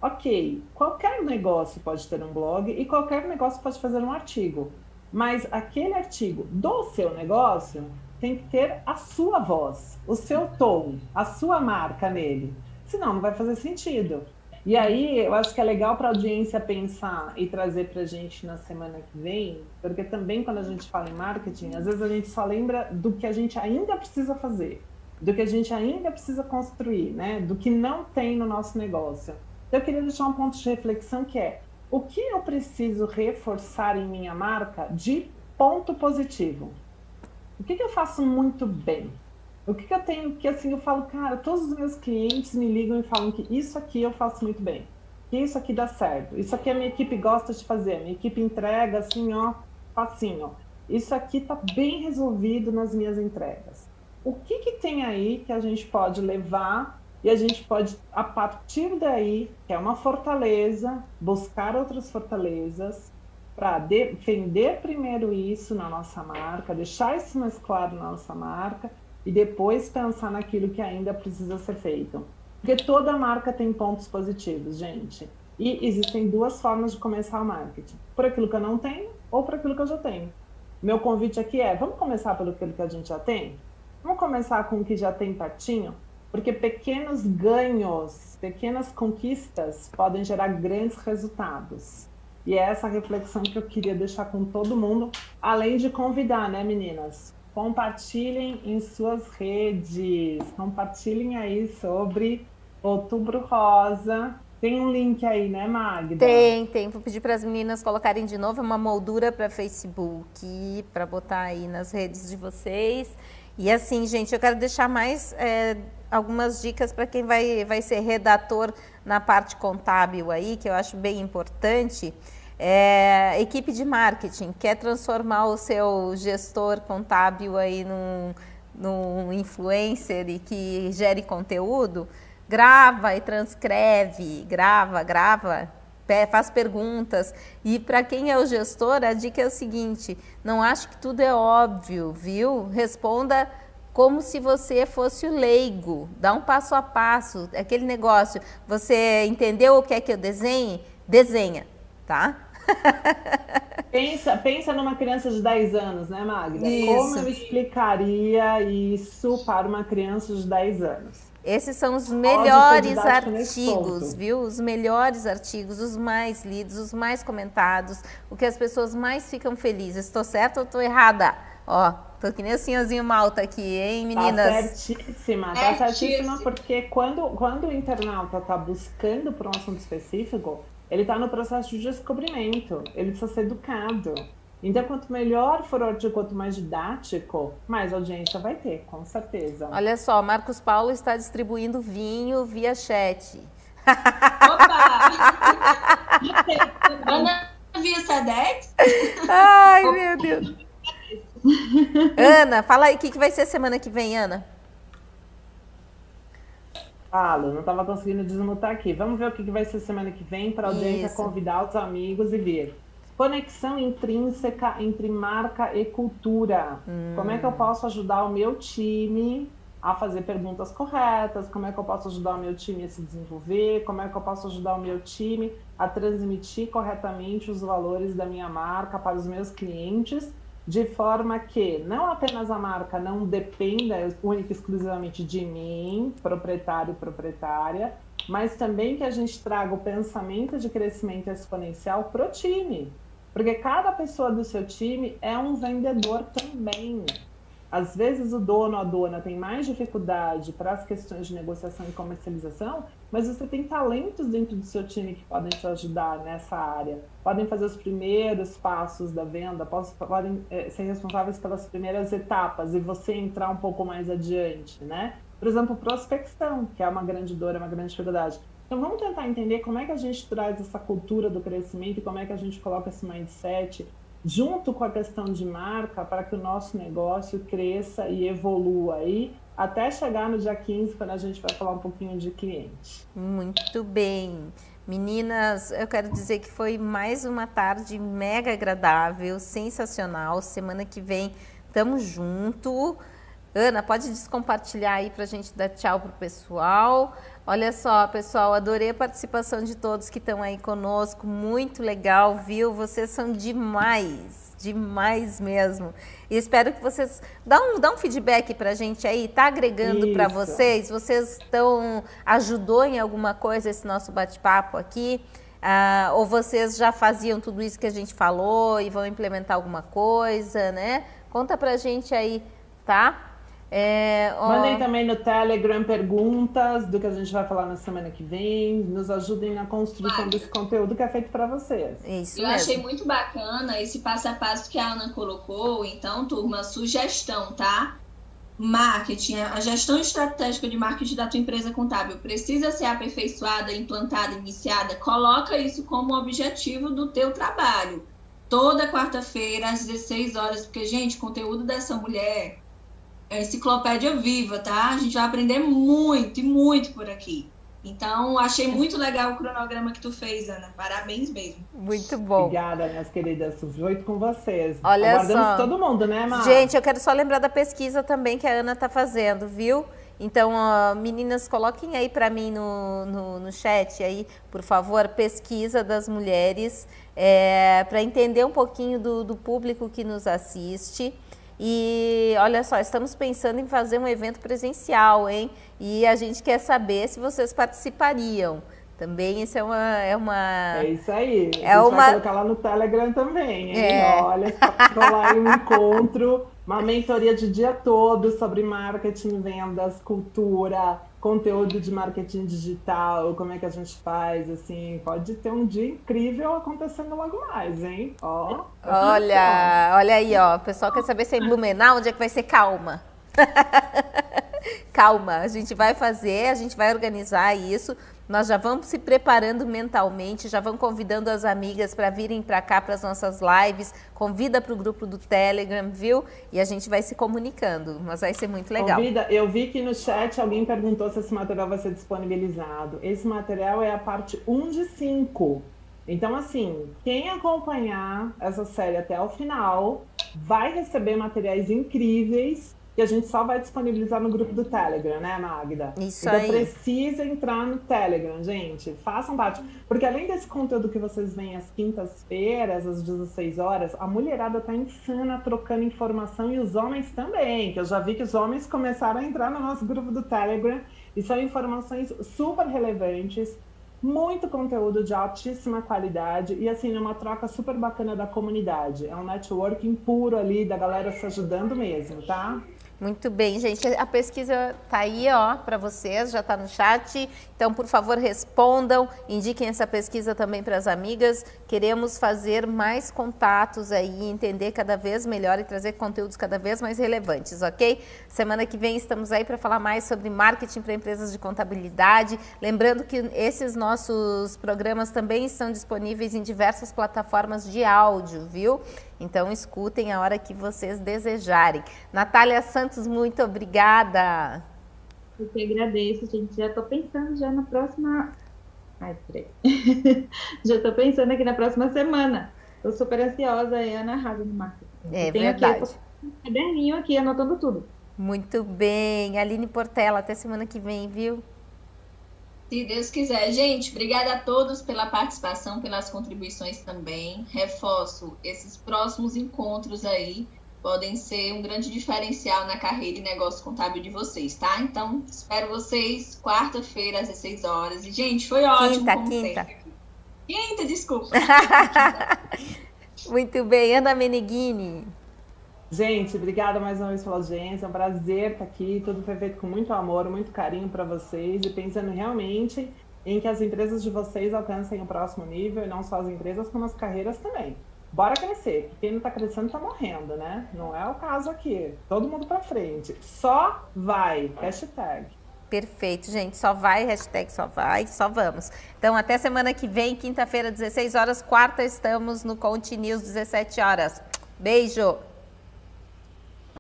Ok, qualquer negócio pode ter um blog e qualquer negócio pode fazer um artigo. Mas aquele artigo do seu negócio tem que ter a sua voz, o seu tom, a sua marca nele. Senão não vai fazer sentido. E aí, eu acho que é legal para a audiência pensar e trazer para a gente na semana que vem, porque também quando a gente fala em marketing, às vezes a gente só lembra do que a gente ainda precisa fazer, do que a gente ainda precisa construir, né? Do que não tem no nosso negócio. Então, eu queria deixar um ponto de reflexão que é o que eu preciso reforçar em minha marca de ponto positivo. O que, que eu faço muito bem? O que, que eu tenho que, assim, eu falo, cara, todos os meus clientes me ligam e falam que isso aqui eu faço muito bem, que isso aqui dá certo, isso aqui a minha equipe gosta de fazer, a minha equipe entrega assim, ó, facinho. Isso aqui tá bem resolvido nas minhas entregas. O que, que tem aí que a gente pode levar e a gente pode, a partir daí, que é uma fortaleza, buscar outras fortalezas para defender primeiro isso na nossa marca, deixar isso mais claro na nossa marca e depois pensar naquilo que ainda precisa ser feito. Porque toda marca tem pontos positivos, gente. E existem duas formas de começar o marketing: por aquilo que eu não tenho ou por aquilo que eu já tenho. Meu convite aqui é: vamos começar pelo que a gente já tem? Vamos começar com o que já tem pertinho? Porque pequenos ganhos, pequenas conquistas podem gerar grandes resultados. E é essa reflexão que eu queria deixar com todo mundo, além de convidar, né, meninas? Compartilhem em suas redes, compartilhem aí sobre Outubro Rosa. Tem um link aí, né, Magda? Tem, tem. Vou pedir para as meninas colocarem de novo uma moldura para Facebook, para botar aí nas redes de vocês. E assim, gente, eu quero deixar mais é, algumas dicas para quem vai, vai ser redator na parte contábil aí, que eu acho bem importante. É, equipe de marketing quer transformar o seu gestor contábil aí num, num influencer e que gere conteúdo, grava e transcreve, grava, grava, faz perguntas. E para quem é o gestor, a dica é o seguinte: não ache que tudo é óbvio, viu? Responda como se você fosse o leigo, dá um passo a passo, aquele negócio. Você entendeu o que é que eu desenhe? Desenha, tá? [laughs] pensa, pensa numa criança de 10 anos, né, Magda? Isso. Como eu explicaria isso para uma criança de 10 anos? Esses são os melhores artigos, viu? Os melhores artigos, os mais lidos, os mais comentados, o que as pessoas mais ficam felizes. Estou certa ou estou errada? Ó, tô que nem o senhorzinho malta aqui, hein, meninas? Tá certíssima, tá certíssima, porque quando, quando o internauta tá buscando por um assunto específico, ele tá no processo de descobrimento, ele precisa ser educado. Então, quanto melhor for o artigo, quanto mais didático, mais audiência vai ter, com certeza. Olha só, Marcos Paulo está distribuindo vinho via chat. Opa! [laughs] Ana via Sedex? Ai, meu Deus. Ana, fala aí, o que, que vai ser semana que vem, Ana? Falo, não estava conseguindo desmutar aqui. Vamos ver o que, que vai ser semana que vem para a audiência convidar os amigos e ver. Conexão intrínseca entre marca e cultura. Como é que eu posso ajudar o meu time a fazer perguntas corretas? Como é que eu posso ajudar o meu time a se desenvolver? Como é que eu posso ajudar o meu time a transmitir corretamente os valores da minha marca para os meus clientes? De forma que não apenas a marca não dependa única e exclusivamente de mim, proprietário proprietária, mas também que a gente traga o pensamento de crescimento exponencial para o time. Porque cada pessoa do seu time é um vendedor também. Às vezes o dono ou a dona tem mais dificuldade para as questões de negociação e comercialização, mas você tem talentos dentro do seu time que podem te ajudar nessa área. Podem fazer os primeiros passos da venda, podem eh, ser responsáveis pelas primeiras etapas e você entrar um pouco mais adiante, né? Por exemplo, prospecção, que é uma grande dor, é uma grande dificuldade. Então vamos tentar entender como é que a gente traz essa cultura do crescimento e como é que a gente coloca esse mindset junto com a questão de marca para que o nosso negócio cresça e evolua aí até chegar no dia 15, quando a gente vai falar um pouquinho de cliente. Muito bem. Meninas, eu quero dizer que foi mais uma tarde mega agradável, sensacional. Semana que vem tamo junto. Ana, pode descompartilhar aí pra gente dar tchau pro pessoal. Olha só, pessoal, adorei a participação de todos que estão aí conosco. Muito legal, viu? Vocês são demais, demais mesmo. E espero que vocês dá um, dá um feedback pra gente aí. Tá agregando para vocês? Vocês estão ajudou em alguma coisa esse nosso bate-papo aqui? Ah, ou vocês já faziam tudo isso que a gente falou e vão implementar alguma coisa, né? Conta pra gente aí, tá? É, ó, Mandem também no Telegram perguntas do que a gente vai falar na semana que vem. Nos ajudem na construção desse conteúdo que é feito para vocês. Isso Eu mesmo. achei muito bacana esse passo a passo que a Ana colocou. Então, turma, sugestão, tá? Marketing, a gestão estratégica de marketing da tua empresa contábil precisa ser aperfeiçoada, implantada, iniciada. Coloca isso como objetivo do teu trabalho. Toda quarta-feira, às 16 horas, porque, gente, o conteúdo dessa mulher é enciclopédia viva, tá? A gente vai aprender muito e muito por aqui. Então, achei muito legal o cronograma que tu fez, Ana. Parabéns mesmo. Muito bom. Obrigada, minhas queridas. Oito com vocês. Olha Aguardamos só. todo mundo, né, Mar? Gente, eu quero só lembrar da pesquisa também que a Ana está fazendo, viu? Então, ó, meninas, coloquem aí para mim no, no, no chat aí, por favor, pesquisa das mulheres, para entender um pouquinho do, do público que nos assiste. E olha só, estamos pensando em fazer um evento presencial, hein? E a gente quer saber se vocês participariam. Também isso é uma. É uma... É isso aí. É a gente uma- vai colocar lá no Telegram também, hein? É. Olha, aí um encontro, uma mentoria de dia todo sobre marketing, vendas, cultura, conteúdo de marketing digital, como é que a gente faz, assim, pode ter um dia incrível acontecendo logo mais, hein? Ó. Olha, olha aí, ó. O pessoal quer saber se é em Blumenau, onde é que vai ser calma. [laughs] calma, a gente vai fazer, a gente vai organizar isso. Nós já vamos se preparando mentalmente, já vamos convidando as amigas para virem para cá para as nossas lives. Convida para o grupo do Telegram, viu? E a gente vai se comunicando, mas vai ser muito legal. Convida, eu vi que no chat alguém perguntou se esse material vai ser disponibilizado. Esse material é a parte 1 de 5. Então, assim, quem acompanhar essa série até o final vai receber materiais incríveis que a gente só vai disponibilizar no grupo do Telegram, né, Magda? Isso então aí. precisa entrar no Telegram, gente. Façam parte. Porque além desse conteúdo que vocês veem às quintas-feiras, às 16 horas, a mulherada tá insana trocando informação e os homens também. Que eu já vi que os homens começaram a entrar no nosso grupo do Telegram e são informações super relevantes. muito conteúdo de altíssima qualidade e assim uma troca super bacana da comunidade. É um networking puro ali da galera se ajudando mesmo, tá? Muito bem, gente. A pesquisa tá aí, ó, para vocês, já está no chat. Então, por favor, respondam, indiquem essa pesquisa também para as amigas. Queremos fazer mais contatos aí, entender cada vez melhor e trazer conteúdos cada vez mais relevantes, ok? Semana que vem estamos aí para falar mais sobre marketing para empresas de contabilidade. Lembrando que esses nossos programas também estão disponíveis em diversas plataformas de áudio, viu? Então escutem a hora que vocês desejarem. Natália Santos, muito obrigada. Eu que agradeço, gente. Já estou pensando já na próxima. Ai, peraí. [laughs] já estou pensando aqui na próxima semana. Estou super ansiosa aí, Ana Rasa no marketing. É verdade. Aqui, um caderninho aqui, anotando tudo. Muito bem. Aline Portela, até semana que vem, viu? Se Deus quiser. Gente, obrigada a todos pela participação, pelas contribuições também. Reforço, esses próximos encontros aí podem ser um grande diferencial na carreira e negócio contábil de vocês, tá? Então, espero vocês quarta-feira às 16 horas. E, gente, foi ótimo. Quinta, quinta. Sempre. Quinta, desculpa. [laughs] Muito bem. Ana Meneghini. Gente, obrigada mais uma vez pela audiência. É um prazer estar aqui. Tudo foi feito com muito amor, muito carinho para vocês e pensando realmente em que as empresas de vocês alcancem o próximo nível e não só as empresas, como as carreiras também. Bora crescer, porque quem não está crescendo está morrendo, né? Não é o caso aqui. Todo mundo para frente. Só vai. Hashtag. Perfeito, gente. Só vai, hashtag só vai, só vamos. Então, até semana que vem, quinta-feira, 16 horas. Quarta, estamos no Conte News, 17 horas. Beijo!